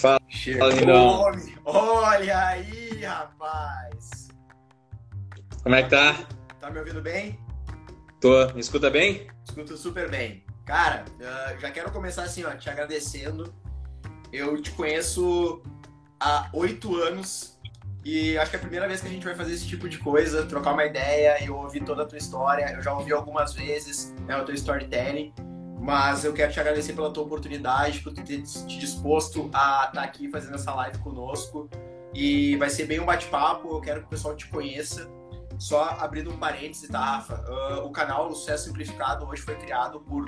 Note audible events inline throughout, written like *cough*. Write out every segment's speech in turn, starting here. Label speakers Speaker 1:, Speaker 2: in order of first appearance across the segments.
Speaker 1: Fala,
Speaker 2: Chegou homem. Olha aí, rapaz.
Speaker 1: Como é que tá?
Speaker 2: Tá me ouvindo bem?
Speaker 1: Tô. Me escuta bem?
Speaker 2: Escuto super bem. Cara, ah, já quero começar assim, ó, te agradecendo. Eu te conheço há oito anos e acho que é a primeira vez que a gente vai fazer esse tipo de coisa, trocar uma ideia. Eu ouvi toda a tua história, eu já ouvi algumas vezes né, o teu storytelling, mas eu quero te agradecer pela tua oportunidade, por ter te disposto a estar aqui fazendo essa live conosco. E vai ser bem um bate-papo, eu quero que o pessoal te conheça. Só abrindo um parêntese, tá, Rafa? Ah, o canal Sucesso Simplificado hoje foi criado por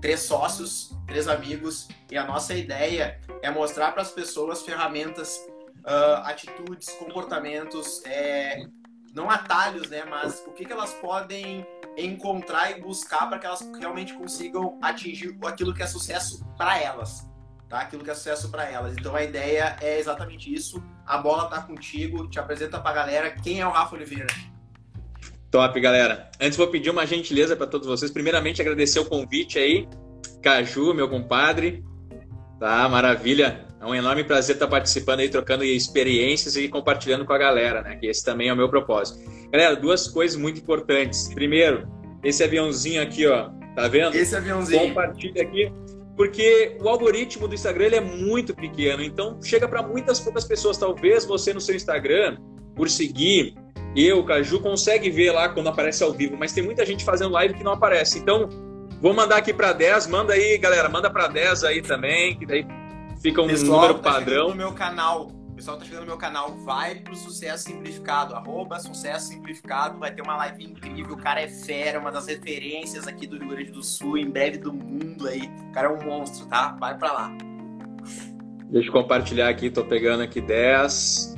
Speaker 2: três sócios, três amigos, e a nossa ideia é mostrar para as pessoas ferramentas, ah, atitudes, comportamentos, é, não atalhos, né? Mas o que, que elas podem encontrar e buscar para que elas realmente consigam atingir aquilo que é sucesso para elas, tá? Aquilo que é sucesso para elas. Então a ideia é exatamente isso. A bola tá contigo. Te apresenta pra galera quem é o Rafa Oliveira.
Speaker 1: Top, galera. Antes vou pedir uma gentileza para todos vocês. Primeiramente, agradecer o convite aí. Caju, meu compadre. Tá, maravilha. É um enorme prazer estar participando aí, trocando experiências e compartilhando com a galera, né? Que esse também é o meu propósito. Galera, duas coisas muito importantes. Primeiro, esse aviãozinho aqui, ó. Tá vendo?
Speaker 2: Esse aviãozinho.
Speaker 1: Compartilha aqui. Porque o algoritmo do Instagram ele é muito pequeno, então chega para muitas poucas pessoas. Talvez você no seu Instagram, por seguir, eu, Caju, consegue ver lá quando aparece ao vivo, mas tem muita gente fazendo live que não aparece. Então, vou mandar aqui para 10, manda aí, galera, manda para 10 aí também, que daí fica um
Speaker 2: Pessoal
Speaker 1: número
Speaker 2: que tá
Speaker 1: padrão.
Speaker 2: no meu canal. O pessoal tá chegando no meu canal, vai pro Sucesso Simplificado, arroba Sucesso Simplificado, vai ter uma live incrível, o cara é fera, uma das referências aqui do Rio Grande do Sul, em breve do mundo aí. O cara é um monstro, tá? Vai pra lá.
Speaker 1: Deixa eu compartilhar aqui, tô pegando aqui 10.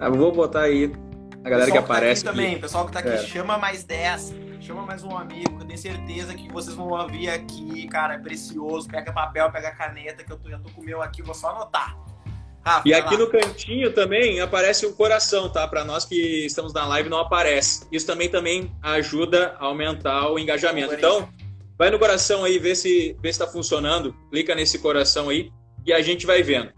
Speaker 1: Ah, vou botar aí a galera que
Speaker 2: Pessoal tá
Speaker 1: aparece
Speaker 2: aqui
Speaker 1: aqui.
Speaker 2: também, pessoal que tá aqui,
Speaker 1: É.
Speaker 2: chama mais 10, chama mais um amigo, que eu tenho certeza que vocês vão ouvir aqui, cara, é precioso. Pega papel, pega caneta, que eu tô, já tô com o meu aqui, vou só anotar. Rafa,
Speaker 1: E aqui
Speaker 2: lá.
Speaker 1: no cantinho também aparece o coração, tá? Para nós que estamos na live não aparece. Isso também também ajuda a aumentar o engajamento. Então, vai no coração aí, vê se vê se tá funcionando. Clica nesse coração aí e a gente vai vendo.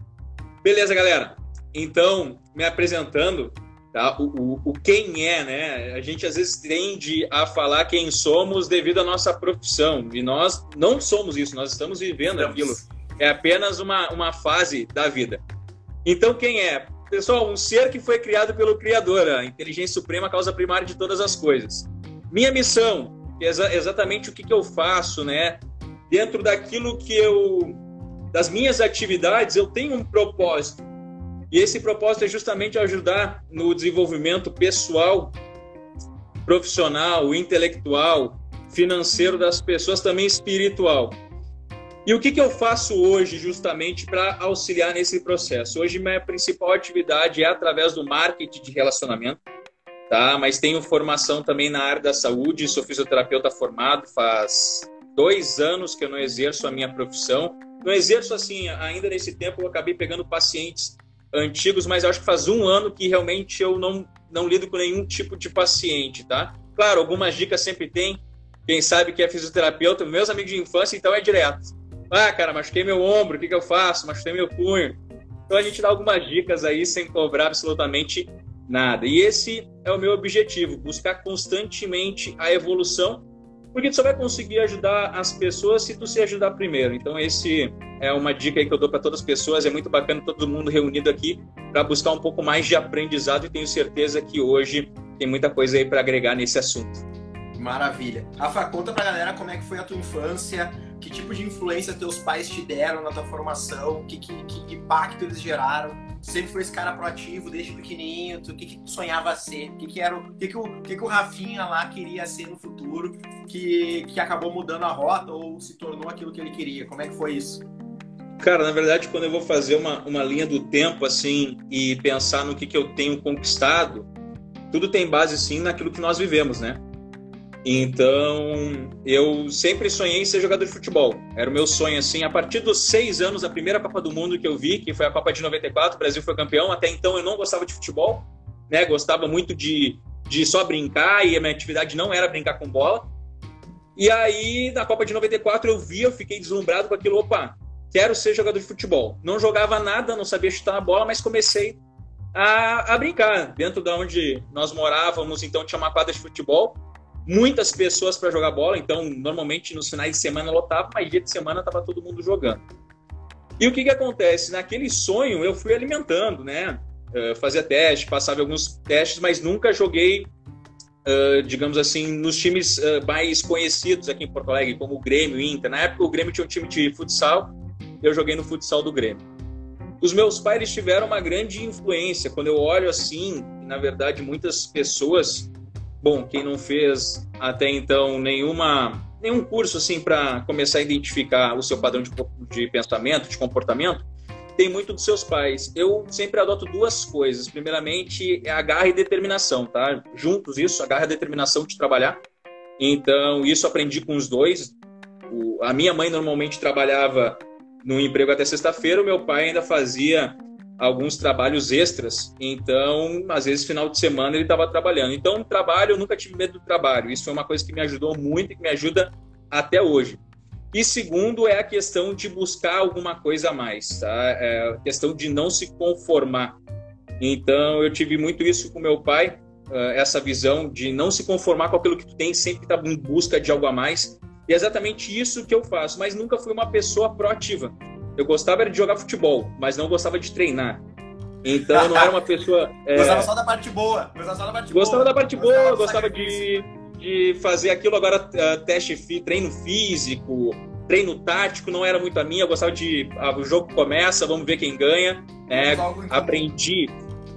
Speaker 1: Beleza, galera? Então, me apresentando, tá? O, o, o quem é, né? A gente às vezes tende a falar quem somos devido à nossa profissão. E nós não somos isso, nós estamos vivendo aquilo é apenas uma, uma fase da vida. Então, quem é? Pessoal, um ser que foi criado pelo Criador, a inteligência suprema, a causa primária de todas as coisas. Minha missão, é exa- exatamente o que, que eu faço, né? Dentro daquilo que eu. das minhas atividades, eu tenho um propósito. E esse propósito é justamente ajudar no desenvolvimento pessoal, profissional, intelectual, financeiro das pessoas, também espiritual. E o que, que eu faço hoje justamente para auxiliar nesse processo? Hoje minha principal atividade é através do marketing de relacionamento, tá? Mas tenho formação também na área da saúde, sou fisioterapeuta formado, faz dois anos que eu não exerço a minha profissão. Não exerço assim, ainda nesse tempo eu acabei pegando pacientes antigos, mas acho que faz um ano que realmente eu não, não lido com nenhum tipo de paciente, tá? Claro, algumas dicas sempre tem. Quem sabe que é fisioterapeuta, meus amigos de infância, então é direto. Ah, cara, machuquei meu ombro, o que, que eu faço? Machuquei meu punho. Então a gente dá algumas dicas aí sem cobrar absolutamente nada. E esse é o meu objetivo, buscar constantemente a evolução, porque tu só vai conseguir ajudar as pessoas se tu se ajudar primeiro. Então esse é uma dica que eu dou para todas as pessoas, é muito bacana todo mundo reunido aqui para buscar um pouco mais de aprendizado e tenho certeza que hoje tem muita coisa aí para agregar nesse assunto.
Speaker 2: Maravilha. Rafa, conta pra galera como é que foi a tua infância, que tipo de influência teus pais te deram na tua formação, que, que, que impacto eles geraram. Sempre foi esse cara proativo desde pequenininho, o que, que sonhava ser, o que, que era o que, que, o, que, que o Rafinha lá queria ser no futuro, que, que acabou mudando a rota ou se tornou aquilo que ele queria. Como é que foi isso?
Speaker 1: Cara, na verdade, quando eu vou fazer uma, uma linha do tempo assim e pensar no que, que eu tenho conquistado, tudo tem base sim naquilo que nós vivemos, né? Então, eu sempre sonhei em ser jogador de futebol. Era o meu sonho, assim. A partir dos seis anos, a primeira Copa do Mundo que eu vi, que foi a Copa de 94, o Brasil foi campeão. Até então, eu não gostava de futebol, né? Gostava muito de, de só brincar e a minha atividade não era brincar com bola. E aí, na Copa de 94, eu vi, eu fiquei deslumbrado com aquilo. Opa, quero ser jogador de futebol. Não jogava nada, não sabia chutar a bola, mas comecei a, a brincar. Dentro de onde nós morávamos, então tinha uma quadra de futebol, muitas pessoas para jogar bola, então normalmente nos finais de semana lotava, mas dia de semana estava todo mundo jogando. E o que, que acontece? Naquele sonho eu fui alimentando, né? Uh, fazia teste, passava alguns testes, mas nunca joguei, uh, digamos assim, nos times uh, mais conhecidos aqui em Porto Alegre, como o Grêmio, o Inter. Na época o Grêmio tinha um time de futsal, eu joguei no futsal do Grêmio. Os meus pais tiveram uma grande influência. Quando eu olho assim, na verdade, muitas pessoas, bom, quem não fez até então nenhuma nenhum curso assim para começar a identificar o seu padrão de, de pensamento, de comportamento, tem muito dos seus pais. Eu sempre adoto duas coisas. Primeiramente, é a garra e determinação, tá? Juntos isso, a garra e determinação de trabalhar. Então, isso aprendi com os dois. O, a minha mãe normalmente trabalhava no emprego até sexta-feira, o meu pai ainda fazia alguns trabalhos extras, então, às vezes, final de semana ele estava trabalhando. Então, trabalho, eu nunca tive medo do trabalho. Isso foi uma coisa que me ajudou muito e que me ajuda até hoje. E segundo é a questão de buscar alguma coisa a mais, tá? É a questão de não se conformar. Então, eu tive muito isso com meu pai, essa visão de não se conformar com aquilo que tu tem, sempre estar tá em busca de algo a mais. E é exatamente isso que eu faço, mas nunca fui uma pessoa proativa. Eu gostava de jogar futebol, mas não gostava de treinar. Então eu não era uma pessoa. *laughs*
Speaker 2: É... Gostava só da parte boa. Gostava só da parte
Speaker 1: gostava boa. Da parte gostava boa, gostava de, de fazer aquilo agora, uh, teste, treino físico, treino tático, não era muito a minha. Eu gostava de. Uh, o jogo começa, vamos ver quem ganha. É, aprendi,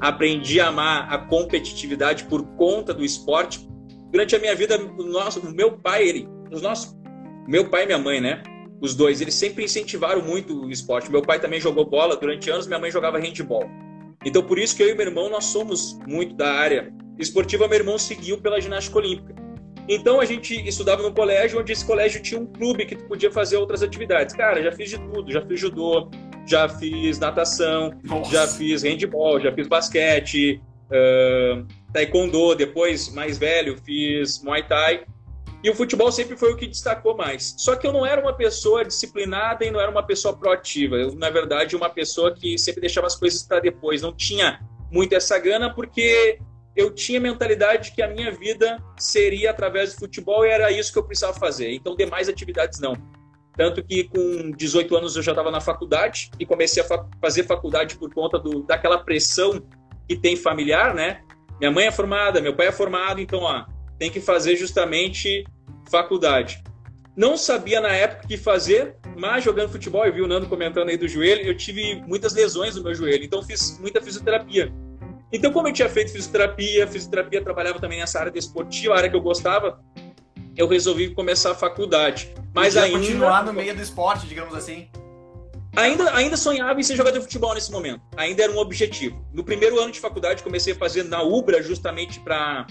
Speaker 1: aprendi a amar a competitividade por conta do esporte. Durante a minha vida, o, nosso, o meu pai, ele, os nossos meu pai e minha mãe, né? Os dois, eles sempre incentivaram muito o esporte. Meu pai também jogou bola durante anos, minha mãe jogava handball. Então, por isso que eu e meu irmão, nós somos muito da área esportiva. Meu irmão seguiu pela ginástica olímpica. Então, a gente estudava no colégio, onde esse colégio tinha um clube que tu podia fazer outras atividades. Cara, já fiz de tudo. Já fiz judô, já fiz natação, Nossa. já fiz handball, já fiz basquete, uh, taekwondo. Depois, mais velho, fiz muay thai. E o futebol sempre foi o que destacou mais. Só que eu não era uma pessoa disciplinada e não era uma pessoa proativa. Eu, na verdade, uma pessoa que sempre deixava as coisas para depois. Não tinha muito essa gana porque eu tinha mentalidade que a minha vida seria através do futebol e era isso que eu precisava fazer. Então, demais atividades não. Tanto que com 18 anos eu já estava na faculdade e comecei a fa fazer faculdade por conta do, daquela pressão que tem familiar, né? Minha mãe é formada, meu pai é formado, então, ó, tem que fazer justamente faculdade. Não sabia na época o que fazer, mas jogando futebol, eu vi o Nando comentando aí do joelho, eu tive muitas lesões no meu joelho, então fiz muita fisioterapia. Então, como eu tinha feito fisioterapia, fisioterapia trabalhava também nessa área desportiva, a área que eu gostava, eu resolvi começar a faculdade. Mas
Speaker 2: Podia
Speaker 1: ainda
Speaker 2: continuar no meio do esporte, digamos assim.
Speaker 1: Ainda, ainda sonhava em ser jogador de futebol nesse momento. Ainda era um objetivo. No primeiro ano de faculdade, comecei a fazer na Ubra justamente para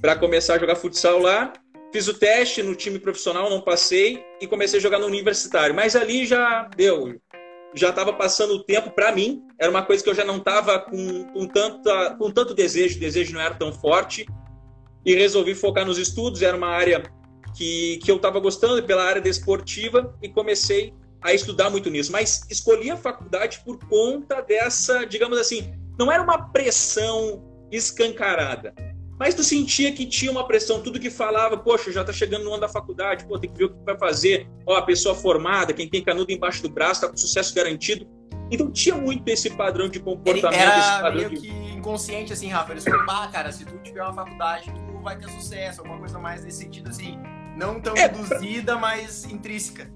Speaker 1: para começar a jogar futsal lá. Fiz o teste no time profissional, não passei e comecei a jogar no universitário. Mas ali já deu, já estava passando o tempo para mim. Era uma coisa que eu já não estava com, com, com tanto desejo, o desejo não era tão forte. E resolvi focar nos estudos. Era uma área que, que eu estava gostando, pela área desportiva, e comecei a estudar muito nisso. Mas escolhi a faculdade por conta dessa, digamos assim, não era uma pressão escancarada mas tu sentia que tinha uma pressão, tudo que falava, poxa, já tá chegando no ano da faculdade, pô, tem que ver o que vai fazer. Ó, a pessoa formada, quem tem canudo embaixo do braço, tá com sucesso garantido. Então tinha muito esse padrão de comportamento. Ele
Speaker 2: era
Speaker 1: esse padrão
Speaker 2: meio de... que inconsciente, assim, Rafa. Eles falaram, ah, cara, se tu tiver uma faculdade, tu vai ter sucesso, alguma coisa mais nesse sentido, assim, não tão é, induzida, pra... mas intrínseca.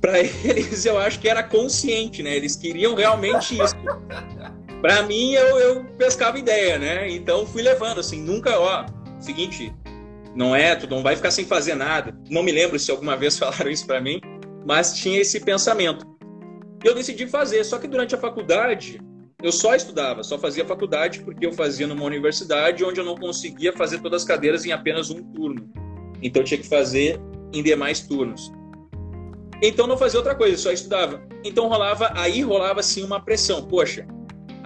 Speaker 1: Para *laughs* eles, eu acho que era consciente, né? Eles queriam realmente isso. *laughs* Para mim, eu, eu pescava ideia, né? Então fui levando, assim, nunca, ó, seguinte, não é, tu não vai ficar sem fazer nada. Não me lembro se alguma vez *laughs* falaram isso para mim, mas tinha esse pensamento. Eu decidi fazer, só que durante a faculdade, eu só estudava, só fazia faculdade porque eu fazia numa universidade onde eu não conseguia fazer todas as cadeiras em apenas um turno. Então eu tinha que fazer em demais turnos. Então não fazia outra coisa, só estudava. Então rolava, aí rolava assim uma pressão. Poxa,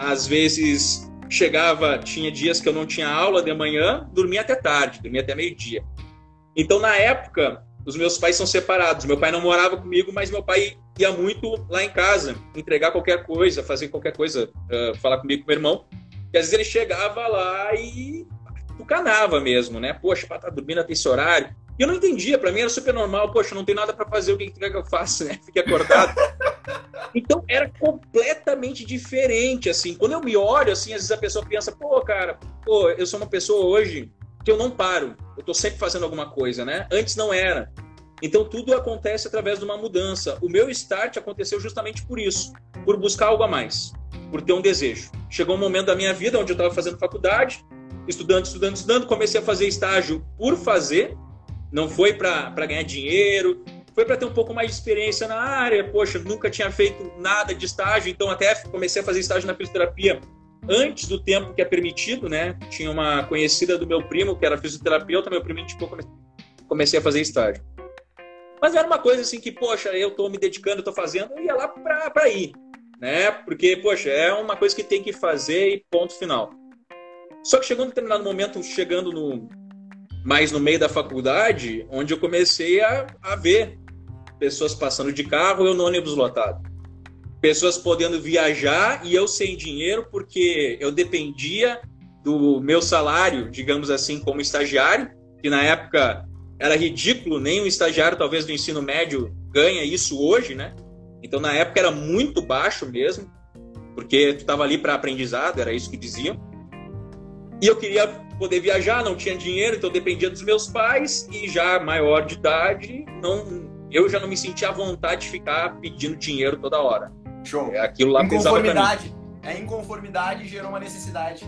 Speaker 1: às vezes chegava, tinha dias que eu não tinha aula de manhã, dormia até tarde, dormia até meio-dia. Então, na época, os meus pais são separados. Meu pai não morava comigo, mas meu pai ia muito lá em casa, entregar qualquer coisa, fazer qualquer coisa, uh, falar comigo com meu irmão. E às vezes ele chegava lá e tucanava mesmo, né? Poxa, tá dormindo até esse horário. E eu não entendia, para mim era super normal. Poxa, não tem nada para fazer, o que, que eu faço, né? Fiquei acordado. *laughs* então era completamente diferente, assim. Quando eu me olho, assim, às vezes a pessoa pensa, pô, cara, pô, eu sou uma pessoa hoje que eu não paro. Eu tô sempre fazendo alguma coisa, né? Antes não era. Então tudo acontece através de uma mudança. O meu start aconteceu justamente por isso, por buscar algo a mais, por ter um desejo. Chegou um momento da minha vida onde eu estava fazendo faculdade, estudando, estudando, estudando, comecei a fazer estágio por fazer, não foi para ganhar dinheiro, foi para ter um pouco mais de experiência na área. Poxa, nunca tinha feito nada de estágio, então até comecei a fazer estágio na fisioterapia antes do tempo que é permitido, né? Tinha uma conhecida do meu primo que era fisioterapeuta, meu primo tipo comecei a fazer estágio. Mas era uma coisa assim que, poxa, eu tô me dedicando, tô fazendo, eu ia lá para ir, né? Porque, poxa, é uma coisa que tem que fazer e ponto final. Só que chegou um determinado momento, chegando no mais no meio da faculdade, onde eu comecei a, a ver pessoas passando de carro, eu no ônibus lotado. Pessoas podendo viajar e eu sem dinheiro, porque eu dependia do meu salário, digamos assim, como estagiário, que na época era ridículo, nem um estagiário, talvez do ensino médio, ganha isso hoje, né? Então, na época, era muito baixo mesmo, porque tu estava ali para aprendizado, era isso que diziam. E eu queria poder viajar, não tinha dinheiro, então dependia dos meus pais, e já maior de idade, não, eu já não me sentia à vontade de ficar pedindo dinheiro toda hora.
Speaker 2: Show.
Speaker 1: É, aquilo lá
Speaker 2: Inconformidade. É inconformidade gerou uma necessidade.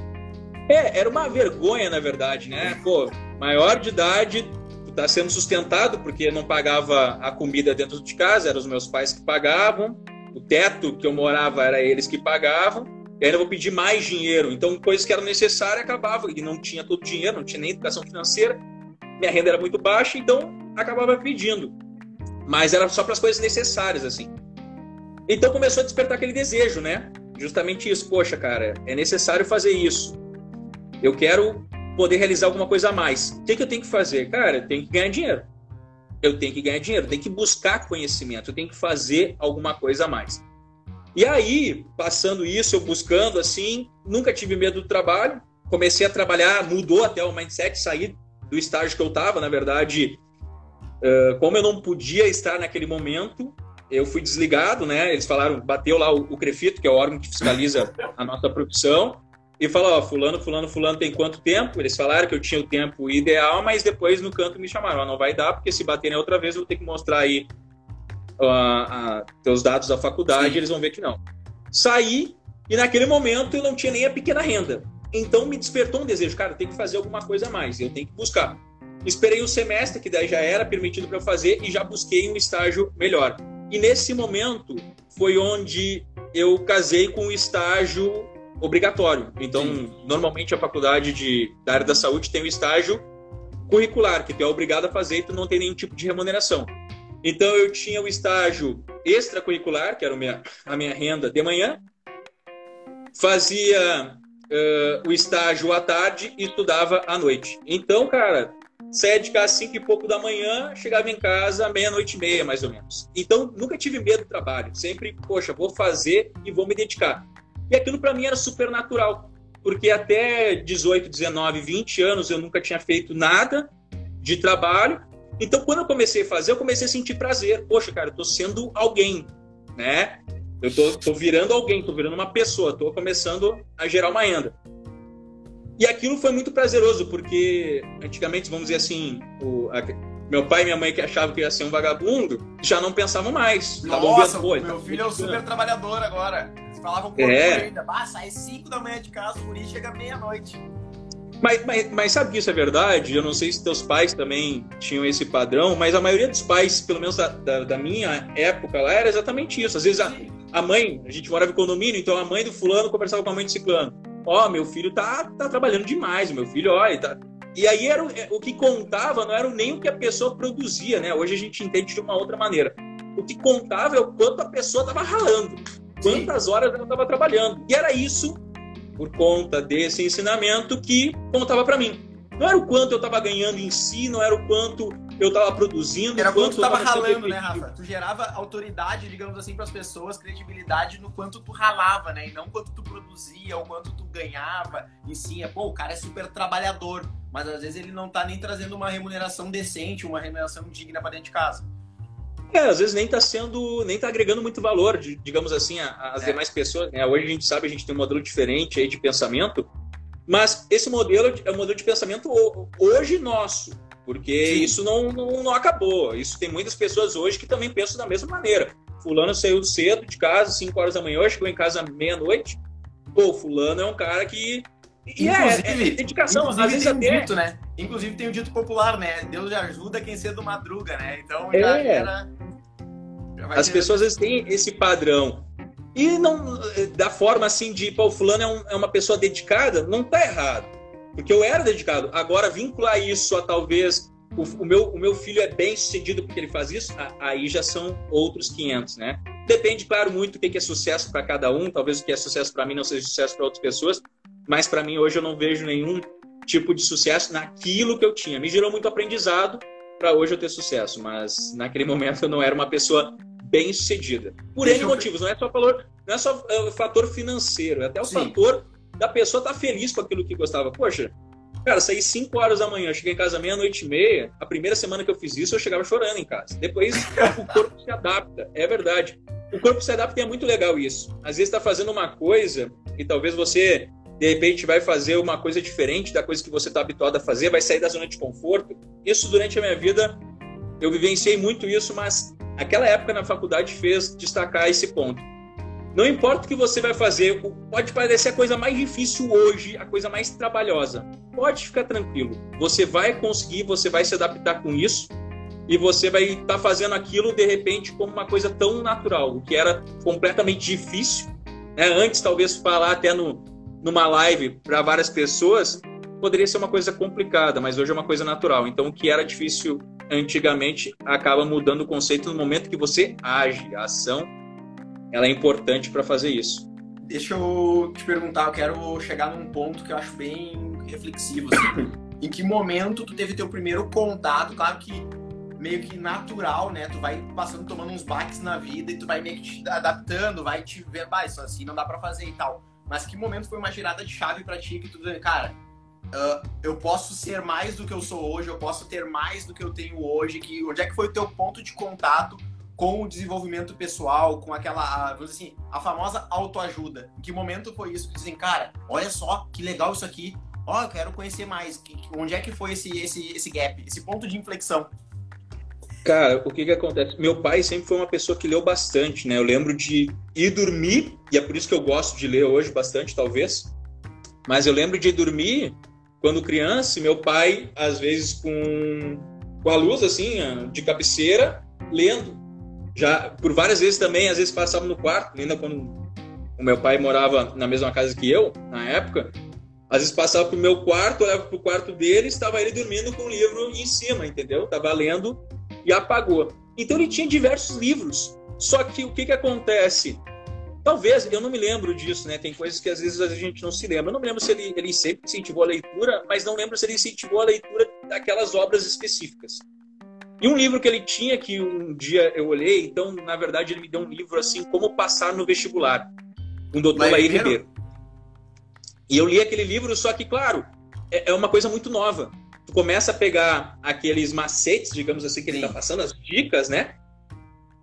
Speaker 1: É, era uma vergonha, na verdade, né? Pô, maior de idade, está sendo sustentado porque não pagava a comida dentro de casa, eram os meus pais que pagavam, o teto que eu morava era eles que pagavam, e ainda vou pedir mais dinheiro. Então, coisas que eram necessárias acabava, e não tinha todo o dinheiro, não tinha nem educação financeira, minha renda era muito baixa, então acabava pedindo. Mas era só para as coisas necessárias, assim. Então começou a despertar aquele desejo, né? Justamente isso, poxa, cara, é necessário fazer isso. Eu quero poder realizar alguma coisa a mais. O que, que eu tenho que fazer? Cara, eu tenho que ganhar dinheiro. Eu tenho que ganhar dinheiro, eu tenho que buscar conhecimento, eu tenho que fazer alguma coisa a mais. E aí, passando isso, eu buscando assim, nunca tive medo do trabalho, comecei a trabalhar, mudou até o mindset, saí do estágio que eu estava, na verdade, como eu não podia estar naquele momento, eu fui desligado, né? Eles falaram, bateu lá o, o Crefito, que é o órgão que fiscaliza *laughs* a nossa profissão, e falou, ó, fulano, fulano, fulano tem quanto tempo? Eles falaram que eu tinha o tempo ideal, mas depois no canto me chamaram, ó, não vai dar, porque se baterem outra vez eu vou ter que mostrar aí uh, teus dados da faculdade, Sim. eles vão ver que não. Saí, e naquele momento eu não tinha nem a pequena renda. Então me despertou um desejo, cara, tem que fazer alguma coisa a mais, eu tenho que buscar. Esperei um semestre, que daí já era permitido para eu fazer, e já busquei um estágio melhor. E nesse momento foi onde eu casei com o estágio obrigatório. Então, Sim. normalmente a faculdade de, da área da saúde tem o um estágio curricular, que tu é obrigado a fazer e tu não tem nenhum tipo de remuneração. Então, eu tinha o estágio extracurricular, que era a minha, a minha renda de manhã, fazia uh, o estágio à tarde e estudava à noite. Então, cara, saía de casa às cinco e pouco da manhã, chegava em casa meia-noite e meia, mais ou menos. Então, nunca tive medo do trabalho. Sempre, poxa, vou fazer e vou me dedicar. E aquilo para mim era super natural, porque até 18, 19, 20 anos eu nunca tinha feito nada de trabalho. Então, quando eu comecei a fazer, eu comecei a sentir prazer. Poxa, cara, eu tô sendo alguém, né? Eu tô, tô virando alguém, tô virando uma pessoa, tô começando a gerar uma renda. E aquilo foi muito prazeroso, porque antigamente, vamos dizer assim, o, a, meu pai e minha mãe que achavam que ia ser um vagabundo, já não pensavam mais.
Speaker 2: Nossa, vendo, meu filho é um super trabalhador agora falavam com é. ainda, ah, sai 5 da manhã de casa, o guri chega meia-noite.
Speaker 1: Mas, mas, mas, sabe que isso é verdade? Eu não sei se teus pais também tinham esse padrão, mas a maioria dos pais, pelo menos da, da, da minha época lá, era exatamente isso. Às vezes a, a, mãe, a gente morava em condomínio, então a mãe do fulano conversava com a mãe do ciclano. Ó, oh, meu filho tá, tá trabalhando demais, meu filho, olha, tá... E aí era o, o que contava, não era nem o que a pessoa produzia, né? Hoje a gente entende de uma outra maneira. O que contava é o quanto a pessoa estava ralando quantas horas ela estava trabalhando. E era isso, por conta desse ensinamento, que contava para mim. Não era o quanto eu estava ganhando em si, não era o quanto eu estava produzindo.
Speaker 2: Era quanto tu estava ralando, né, Rafa? Tu gerava autoridade, digamos assim, para as pessoas, credibilidade no quanto tu ralava, né? E não quanto tu produzia ou quanto tu ganhava em si. É, pô, o cara é super trabalhador, mas às vezes ele não tá nem trazendo uma remuneração decente, uma remuneração digna para dentro de casa.
Speaker 1: É, às vezes nem está sendo, nem tá agregando muito valor, digamos assim, às é. demais pessoas. Né? Hoje a gente sabe, a gente tem um modelo diferente aí de pensamento, mas esse modelo é um modelo de pensamento hoje nosso, porque Sim. isso não, não, não, acabou. Isso tem muitas pessoas hoje que também pensam da mesma maneira. Fulano saiu cedo de casa, 5 horas da manhã, chegou em casa meia-noite. Pô, fulano é um cara que
Speaker 2: e inclusive, é, é dedicação, inclusive às vezes tem até... um dito, né? Inclusive tem o um dito popular, né? Deus ajuda quem cedo madruga, né? Então já é. era.
Speaker 1: Já As pessoas às vezes têm esse padrão. E não da forma assim de, pô, o fulano é, um, é uma pessoa dedicada, não tá errado. Porque eu era dedicado. Agora, vincular isso a talvez o, o, meu, o meu filho é bem sucedido porque ele faz isso, aí já são outros 500, né? Depende, claro, muito do que é sucesso para cada um. Talvez o que é sucesso para mim não seja sucesso para outras pessoas mas para mim hoje eu não vejo nenhum tipo de sucesso naquilo que eu tinha. Me gerou muito aprendizado para hoje eu ter sucesso, mas naquele momento eu não era uma pessoa bem sucedida. Por N motivos, não é só valor, não é só o fator financeiro, é até o Sim. fator da pessoa estar tá feliz com aquilo que gostava. Poxa, cara, saí 5 horas da manhã, cheguei em casa meia-noite e meia. A primeira semana que eu fiz isso, eu chegava chorando em casa. Depois *laughs* o corpo se adapta, é verdade. O corpo se adapta e é muito legal isso. Às vezes está fazendo uma coisa e talvez você de repente vai fazer uma coisa diferente da coisa que você está habituado a fazer, vai sair da zona de conforto. Isso durante a minha vida eu vivenciei muito isso, mas aquela época na faculdade fez destacar esse ponto. Não importa o que você vai fazer, pode parecer a coisa mais difícil hoje, a coisa mais trabalhosa. Pode ficar tranquilo. Você vai conseguir, você vai se adaptar com isso e você vai estar tá fazendo aquilo de repente como uma coisa tão natural, o que era completamente difícil. Né? Antes, talvez falar até no, numa live para várias pessoas, poderia ser uma coisa complicada, mas hoje é uma coisa natural. Então, o que era difícil antigamente acaba mudando o conceito no momento que você age. A ação ela é importante para fazer isso.
Speaker 2: Deixa eu te perguntar, eu quero chegar num ponto que eu acho bem reflexivo. Assim. *laughs* em que momento tu teve teu primeiro contato? Claro que meio que natural, né? Tu vai passando, tomando uns baques na vida e tu vai meio que te adaptando, vai te ver, ah, isso assim não dá para fazer e tal. Mas que momento foi uma girada de chave para ti que tu, cara, uh, eu posso ser mais do que eu sou hoje, eu posso ter mais do que eu tenho hoje, que onde é que foi o teu ponto de contato com o desenvolvimento pessoal, com aquela, vamos dizer assim, a famosa autoajuda? Em que momento foi isso dizem, cara, olha só que legal isso aqui, ó, oh, eu quero conhecer mais. Onde é que foi esse, esse, esse gap, esse ponto de inflexão?
Speaker 1: Cara, o que que acontece? Meu pai sempre foi uma pessoa que leu bastante, né? Eu lembro de ir dormir, e é por isso que eu gosto de ler hoje bastante, talvez. Mas eu lembro de ir dormir quando criança, meu pai, às vezes com, com a luz assim, de cabeceira, lendo. Já por várias vezes também, às vezes passava no quarto, ainda quando o meu pai morava na mesma casa que eu, na época, às vezes passava pro meu quarto, olhava pro quarto dele, estava ele dormindo com o livro em cima, entendeu? Tava lendo e apagou. Então ele tinha diversos livros. Só que o que, que acontece? Talvez, eu não me lembro disso, né? Tem coisas que às vezes a gente não se lembra. Eu não me lembro se ele, ele sempre incentivou a leitura, mas não lembro se ele incentivou a leitura daquelas obras específicas. E um livro que ele tinha, que um dia eu olhei, então, na verdade, ele me deu um livro assim, Como Passar no Vestibular, com o doutor Laí Ribeiro. E eu li aquele livro, só que, claro, é, é uma coisa muito nova tu começa a pegar aqueles macetes, digamos assim, que ele está passando, as dicas, né?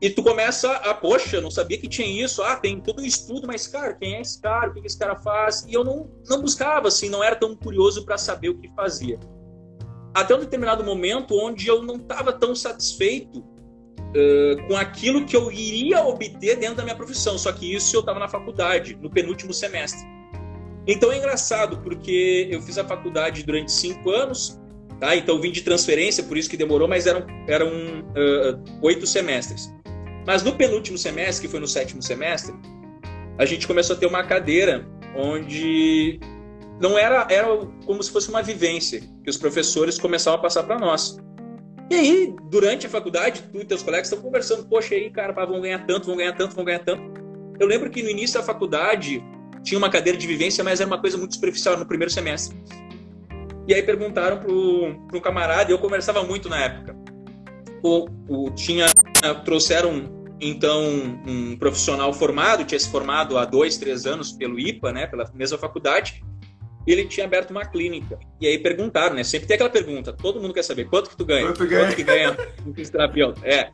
Speaker 1: E tu começa a, poxa, não sabia que tinha isso. Ah, tem todo um estudo, mas, cara, quem é esse cara? O que esse cara faz? E eu não, não buscava, assim, não era tão curioso para saber o que fazia. Até um determinado momento onde eu não estava tão satisfeito uh, com aquilo que eu iria obter dentro da minha profissão. Só que isso eu estava na faculdade, no penúltimo semestre. Então é engraçado, porque eu fiz a faculdade durante cinco anos, Tá? Então vim de transferência, por isso que demorou, mas eram, eram uh, oito semestres. Mas no penúltimo semestre, que foi no sétimo semestre, a gente começou a ter uma cadeira onde não era, era como se fosse uma vivência que os professores começavam a passar para nós. E aí, durante a faculdade, tu e teus colegas estão conversando, poxa, aí, cara, vão ganhar tanto, vão ganhar tanto, vão ganhar tanto. Eu lembro que no início da faculdade tinha uma cadeira de vivência, mas era uma coisa muito superficial no primeiro semestre. E aí perguntaram pro, pro camarada, e eu conversava muito na época. O, o, tinha, trouxeram então um profissional formado, tinha se formado há dois, três anos pelo IPA, né, pela mesma faculdade, ele tinha aberto uma clínica. E aí perguntaram, né, sempre tem aquela pergunta, todo mundo quer saber, quanto que tu ganha?
Speaker 2: Quanto, ganha?
Speaker 1: quanto que ganha um fisioterapeuta? É.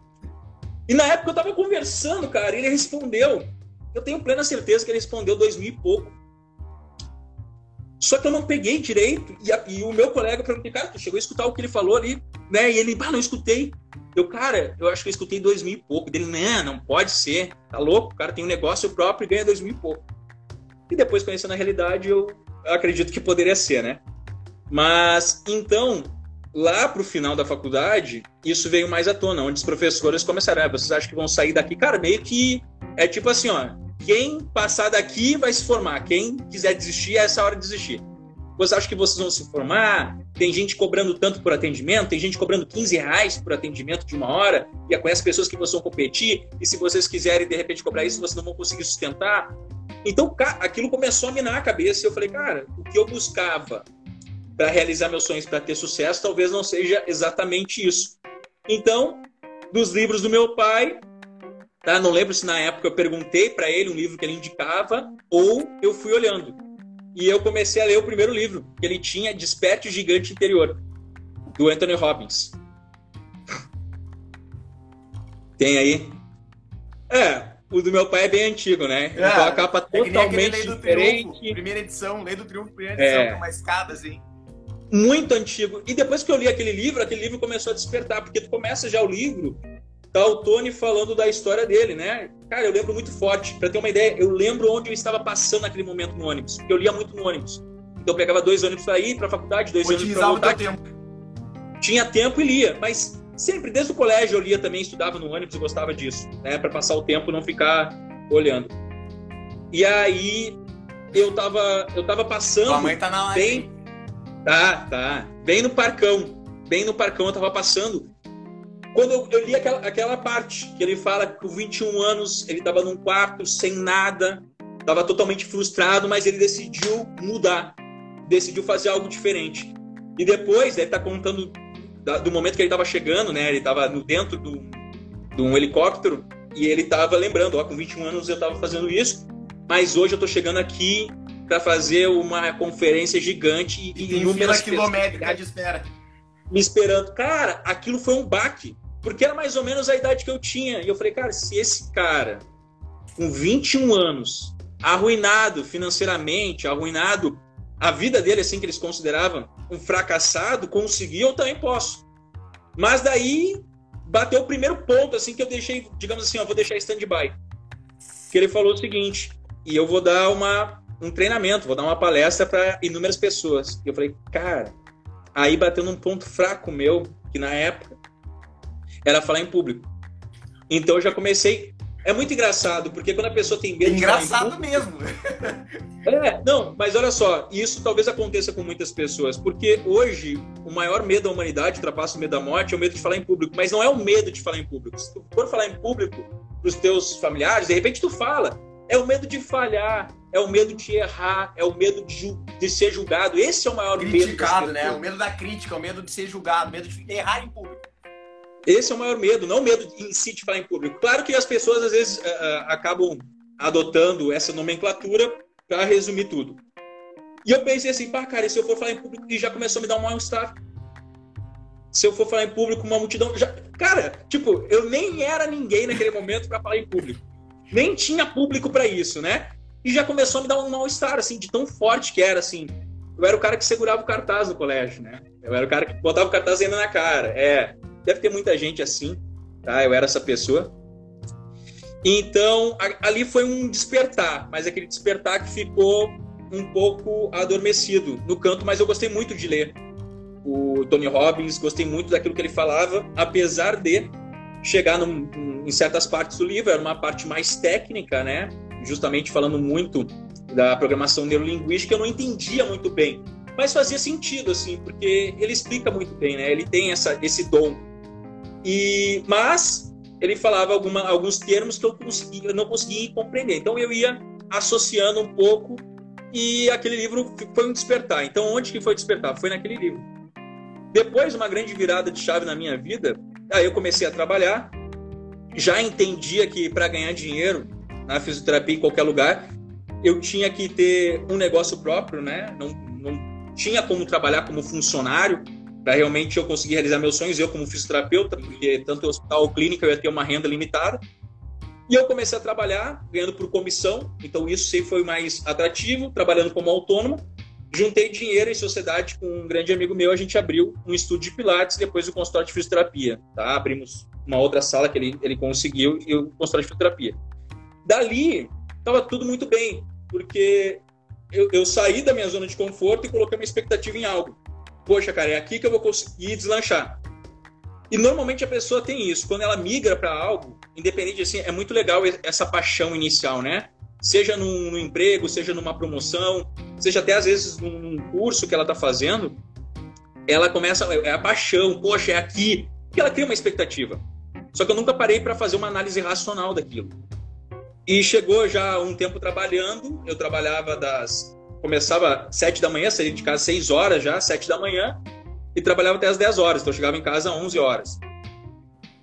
Speaker 1: E na época eu tava conversando, cara, e ele respondeu, eu tenho plena certeza que ele respondeu dois mil e pouco. Só que eu não peguei direito, e, a, e o meu colega perguntou, cara, tu chegou a escutar o que ele falou ali, né? E ele, ah, não escutei. Eu, cara, eu acho que eu escutei dois mil e pouco. Dele, não, não pode ser, tá louco? O cara tem um negócio próprio e ganha dois mil e pouco. E depois, conhecendo a realidade, eu acredito que poderia ser, né? Mas, então, lá pro final da faculdade, isso veio mais à tona, onde os professores começaram, ah, vocês acham que vão sair daqui? Cara, meio que é tipo assim, ó, quem passar daqui vai se formar, quem quiser desistir, é essa hora de desistir. Você acha que vocês vão se formar? Tem gente cobrando tanto por atendimento, tem gente cobrando 15 reais por atendimento de uma hora, e conhece pessoas que vocês vão competir, e se vocês quiserem de repente cobrar isso, vocês não vão conseguir sustentar. Então, aquilo começou a minar a cabeça, e eu falei, cara, o que eu buscava para realizar meus sonhos, para ter sucesso, talvez não seja exatamente isso. Então, dos livros do meu pai, tá? Não lembro se na época eu perguntei para ele um livro que ele indicava ou eu fui olhando. E eu comecei a ler o primeiro livro, que ele tinha Desperte o Gigante Interior, do Anthony Robbins. Tem aí? É, o do meu pai é bem antigo, né? É, então a capa é totalmente diferente.
Speaker 2: Triunfo, primeira edição, Lei do Triunfo, primeira edição, é. com uma escada assim.
Speaker 1: Muito antigo. E depois que eu li aquele livro, aquele livro começou a despertar, porque tu começa já o livro tá o Tony falando da história dele, né? Cara, eu lembro muito forte. Para ter uma ideia, eu lembro onde eu estava passando naquele momento no ônibus, porque eu lia muito no ônibus. Então eu pegava dois ônibus para ir para a faculdade, dois ônibus para voltar. Tempo. Tinha tempo e lia, mas sempre desde o colégio eu lia também, estudava no ônibus e gostava disso, né? Para passar o tempo e não ficar olhando. E aí eu tava eu tava passando Tua
Speaker 2: mãe tá na live.
Speaker 1: bem Tá, tá. Bem no parcão. Bem no parcão eu tava passando quando eu, eu li aquela, aquela parte que ele fala que com 21 anos ele estava num quarto sem nada, estava totalmente frustrado, mas ele decidiu mudar, decidiu fazer algo diferente. E depois, ele está contando da, do momento que ele estava chegando, né? Ele estava dentro do, de um helicóptero e ele estava lembrando, ó, com 21 anos eu estava fazendo isso, mas hoje eu estou chegando aqui para fazer uma conferência gigante
Speaker 2: e, e inúmeras quilométrica de espera.
Speaker 1: Me esperando. Cara, aquilo foi um baque. Porque era mais ou menos a idade que eu tinha. E eu falei, cara, se esse cara, com 21 anos, arruinado financeiramente, arruinado a vida dele, assim, que eles consideravam um fracassado, conseguiu, eu também posso. Mas daí bateu o primeiro ponto, assim, que eu deixei, digamos assim, eu vou deixar stand-by. Que ele falou o seguinte, e eu vou dar uma, um treinamento, vou dar uma palestra para inúmeras pessoas. E eu falei, cara, aí bateu num ponto fraco meu, que na época era falar em público. Então eu já comecei. É muito engraçado, porque quando a pessoa tem medo
Speaker 2: engraçado de
Speaker 1: mesmo. É, não, mas olha só, isso talvez aconteça com muitas pessoas, porque hoje o maior medo da humanidade, ultrapassa o medo da morte, é o medo de falar em público. Mas não é o medo de falar em público. Se tu for falar em público para os teus familiares, de repente tu fala. É o medo de falhar, é o medo de errar, é o medo de, de ser julgado. Esse é o maior
Speaker 2: Criticado,
Speaker 1: medo.
Speaker 2: Criticado, né? O medo da crítica, o medo de ser julgado, o medo de errar em público.
Speaker 1: Esse é o maior medo, não o medo em si de falar em público. Claro que as pessoas às vezes uh, acabam adotando essa nomenclatura para resumir tudo. E eu pensei assim, pá, cara, e se eu for falar em público, e já começou a me dar um mal-estar. Se eu for falar em público, uma multidão. Já... Cara, tipo, eu nem era ninguém naquele momento para falar em público. Nem tinha público para isso, né? E já começou a me dar um mal-estar, assim, de tão forte que era, assim. Eu era o cara que segurava o cartaz no colégio, né? Eu era o cara que botava o cartaz ainda na cara. É, Deve ter muita gente assim, tá? Eu era essa pessoa. Então, ali foi um despertar, mas aquele despertar que ficou um pouco adormecido no canto, mas eu gostei muito de ler o Tony Robbins, gostei muito daquilo que ele falava, apesar de chegar num, em certas partes do livro, era uma parte mais técnica, né? Justamente falando muito da programação neurolinguística, eu não entendia muito bem, mas fazia sentido, assim, porque ele explica muito bem, né? Ele tem essa, esse dom e, mas ele falava alguma, alguns termos que eu, consegui, eu não conseguia compreender. Então eu ia associando um pouco e aquele livro foi um despertar. Então, onde que foi despertar? Foi naquele livro. Depois, uma grande virada de chave na minha vida, aí eu comecei a trabalhar, já entendia que para ganhar dinheiro na fisioterapia em qualquer lugar, eu tinha que ter um negócio próprio, né? Não, não tinha como trabalhar como funcionário para realmente eu conseguir realizar meus sonhos, eu como fisioterapeuta, porque tanto hospital ou clínica eu ia ter uma renda limitada. E eu comecei a trabalhar, ganhando por comissão, então isso sempre foi mais atrativo, trabalhando como autônomo. Juntei dinheiro em sociedade com um grande amigo meu, a gente abriu um estúdio de pilates, depois o consultório de fisioterapia, tá? Abrimos uma outra sala que ele, ele conseguiu e o consultório de fisioterapia. Dali, estava tudo muito bem, porque eu, eu saí da minha zona de conforto e coloquei uma expectativa em algo. Poxa, cara, é aqui que eu vou conseguir deslanchar. E normalmente a pessoa tem isso. Quando ela migra para algo, independente assim, é muito legal essa paixão inicial, né? Seja num, num, emprego, seja numa promoção, seja até às vezes num curso que ela está fazendo, ela começa é a paixão, poxa, é aqui, porque ela cria uma expectativa. Só que eu nunca parei para fazer uma análise racional daquilo. E chegou já um tempo trabalhando, eu trabalhava das começava sete da manhã, saía de casa seis horas já, sete da manhã, e trabalhava até as 10 horas, então eu chegava em casa às 11 horas.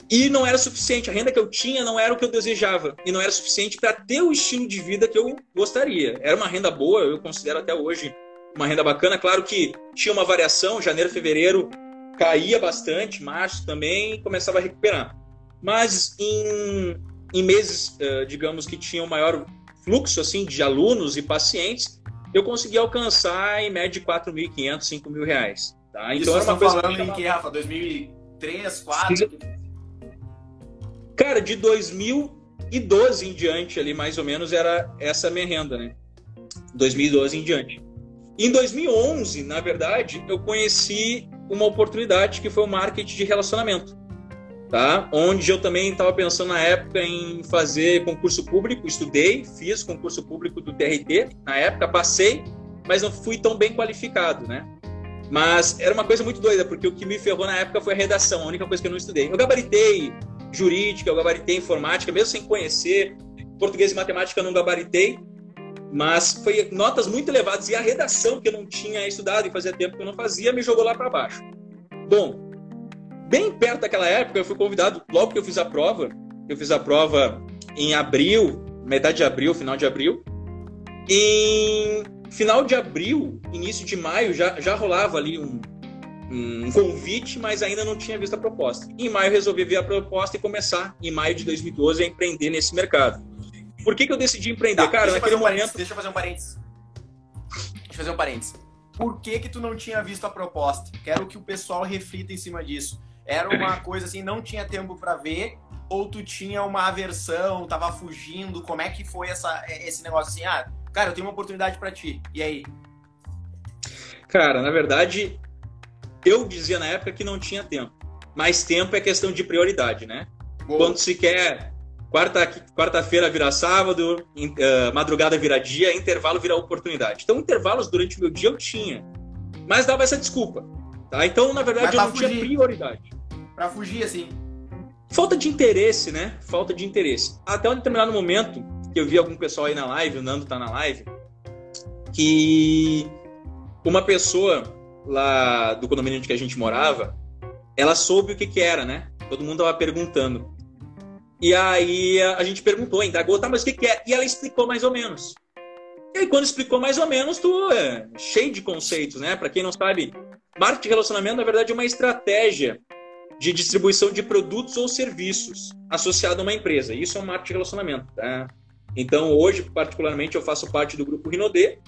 Speaker 1: E não era suficiente, a renda que eu tinha não era o que eu desejava, e não era suficiente para ter o estilo de vida que eu gostaria. Era uma renda boa, eu considero até hoje uma renda bacana. Claro que tinha uma variação, janeiro, fevereiro caía bastante, março também começava a recuperar. Mas em, em meses, eh, digamos, que tinham maior fluxo assim de alunos e pacientes, eu consegui alcançar em média de 4.500, 5.000 reais. Tá?
Speaker 2: Então Isso era uma coisa falando em que, Rafa? 2003, 2004?
Speaker 1: Cara, de 2012 em diante ali, mais ou menos, era essa minha renda, né? 2012 em diante. Em 2011, na verdade, eu conheci uma oportunidade que foi o marketing de relacionamento, tá? Onde eu também estava pensando na época em fazer concurso público, estudei, fiz concurso público do TRT, na época passei, mas não fui tão bem qualificado, né? Mas era uma coisa muito doida, porque o que me ferrou na época foi a redação, a única coisa que eu não estudei. Eu gabaritei jurídica, eu gabaritei informática, mesmo sem conhecer. Português e matemática eu não gabaritei, mas foi notas muito elevadas. E a redação, que eu não tinha estudado e fazia tempo que eu não fazia, me jogou lá para baixo. Bom, bem perto daquela época, eu fui convidado, logo que eu fiz a prova, eu fiz a prova em abril, metade de abril, final de abril, em final de abril, início de maio, já, já rolava ali um, um convite, mas ainda não tinha visto a proposta. Em maio, resolvi ver a proposta e começar, em maio de 2012, a empreender nesse mercado. Por que, que eu decidi empreender? Tá,
Speaker 2: Cara, naquele um momento. Deixa eu fazer um parênteses. Deixa eu fazer um parênteses. Por que, que tu não tinha visto a proposta? Quero que o pessoal reflita em cima disso. Era uma *laughs* coisa assim, não tinha tempo para ver, ou tu tinha uma aversão, tava fugindo? Como é que foi essa, esse negócio assim? Ah, cara, eu tenho uma oportunidade para ti. E aí?
Speaker 1: Cara, na verdade, eu dizia na época que não tinha tempo. Mas tempo é questão de prioridade, né? Boa. Quando se quer quarta-feira quarta vira sábado, uh, madrugada vira dia, intervalo vira oportunidade. Então, intervalos durante o meu dia eu tinha. Mas dava essa desculpa. Tá? Então, na verdade, eu não fugir. tinha prioridade.
Speaker 2: Pra fugir, assim.
Speaker 1: Falta de interesse, né? Falta de interesse. Até um determinado momento, que eu vi algum pessoal aí na live, o Nando tá na live, que uma pessoa lá do condomínio onde a gente morava, ela soube o que que era, né? Todo mundo tava perguntando. E aí a gente perguntou, indagou, tá, mas o que que é? E ela explicou mais ou menos. E aí quando explicou mais ou menos, tu é cheio de conceitos, né? Para quem não sabe, marketing de relacionamento na verdade é uma estratégia de distribuição de produtos ou serviços associado a uma empresa. Isso é um marketing de relacionamento, tá? Então, hoje, particularmente, eu faço parte do grupo Rinode.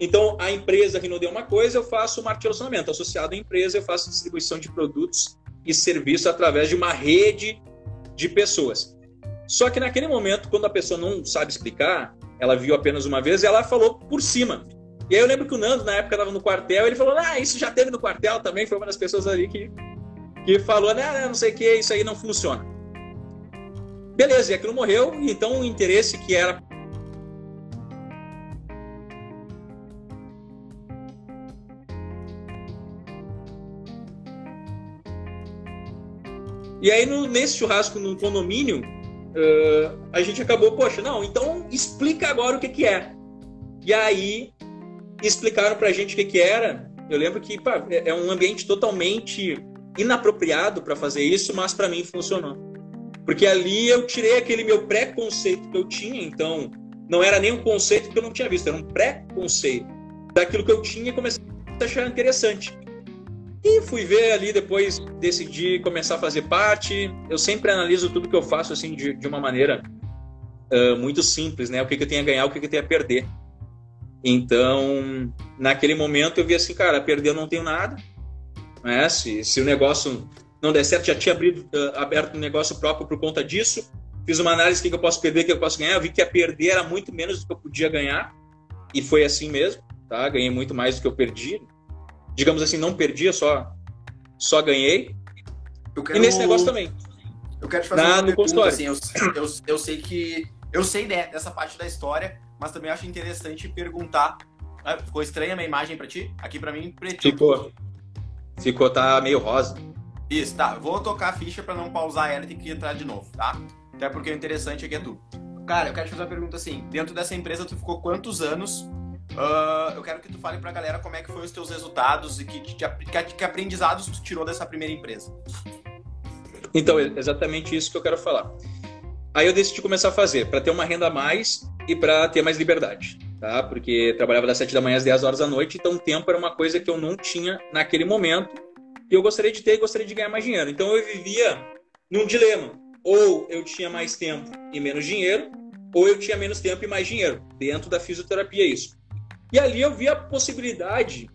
Speaker 1: Então, a empresa Rinode é uma coisa, eu faço marketing de relacionamento. Associado à empresa, eu faço distribuição de produtos e serviços através de uma rede de pessoas. Só que naquele momento, quando a pessoa não sabe explicar, ela viu apenas uma vez e ela falou por cima. E aí eu lembro que o Nando, na época, estava no quartel, ele falou: Ah, isso já teve no quartel também. Foi uma das pessoas ali que, que falou: né, Não sei o que, isso aí não funciona. Beleza, e aquilo morreu, então o interesse que era E aí, no, nesse churrasco no condomínio, uh, a gente acabou, poxa, não, então explica agora o que, que é. E aí, explicaram pra gente o que, que era. Eu lembro que pá, é, é um ambiente totalmente inapropriado para fazer isso, mas para mim funcionou. Porque ali eu tirei aquele meu preconceito que eu tinha, então não era nem um conceito que eu não tinha visto, era um pré-conceito daquilo que eu tinha e comecei a achar interessante. E fui ver ali depois, decidi começar a fazer parte. Eu sempre analiso tudo que eu faço assim de, de uma maneira uh, muito simples, né? O que, que eu tenho a ganhar, o que, que eu tenho a perder. Então, naquele momento eu vi assim, cara, perder eu não tenho nada. Né? Se, se o negócio não der certo, já tinha abrido, uh, aberto um negócio próprio por conta disso. Fiz uma análise do que, eu posso perder, o que eu posso ganhar. Eu vi que a perder era muito menos do que eu podia ganhar. E foi assim mesmo, tá? Ganhei muito mais do que eu perdi. Digamos assim, não perdi, só, só ganhei. Quero... E nesse negócio também.
Speaker 2: Eu quero te fazer Na, uma pergunta, assim, eu, eu, eu sei que... Eu sei né, dessa parte da história, mas também acho interessante perguntar. Ah, ficou estranha a minha imagem para ti? Aqui para mim,
Speaker 1: preto. Ficou. Ficou, tá meio rosa.
Speaker 2: Isso, tá. Vou tocar a ficha para não pausar ela e ter que entrar de novo, tá? Até porque o interessante aqui é tu. Cara, eu quero te fazer uma pergunta assim. Dentro dessa empresa, tu ficou quantos anos? Uh, eu quero que tu fale pra galera como é que foram os teus resultados e que, que, que, que aprendizados tu tirou dessa primeira empresa.
Speaker 1: Então, é exatamente isso que eu quero falar. Aí eu decidi começar a fazer, para ter uma renda a mais e para ter mais liberdade, tá? Porque trabalhava das 7 da manhã às 10 horas da noite, então o tempo era uma coisa que eu não tinha naquele momento e eu gostaria de ter e gostaria de ganhar mais dinheiro. Então eu vivia num dilema. Ou eu tinha mais tempo e menos dinheiro, ou eu tinha menos tempo e mais dinheiro. Dentro da fisioterapia, é isso. E ali eu vi a possibilidade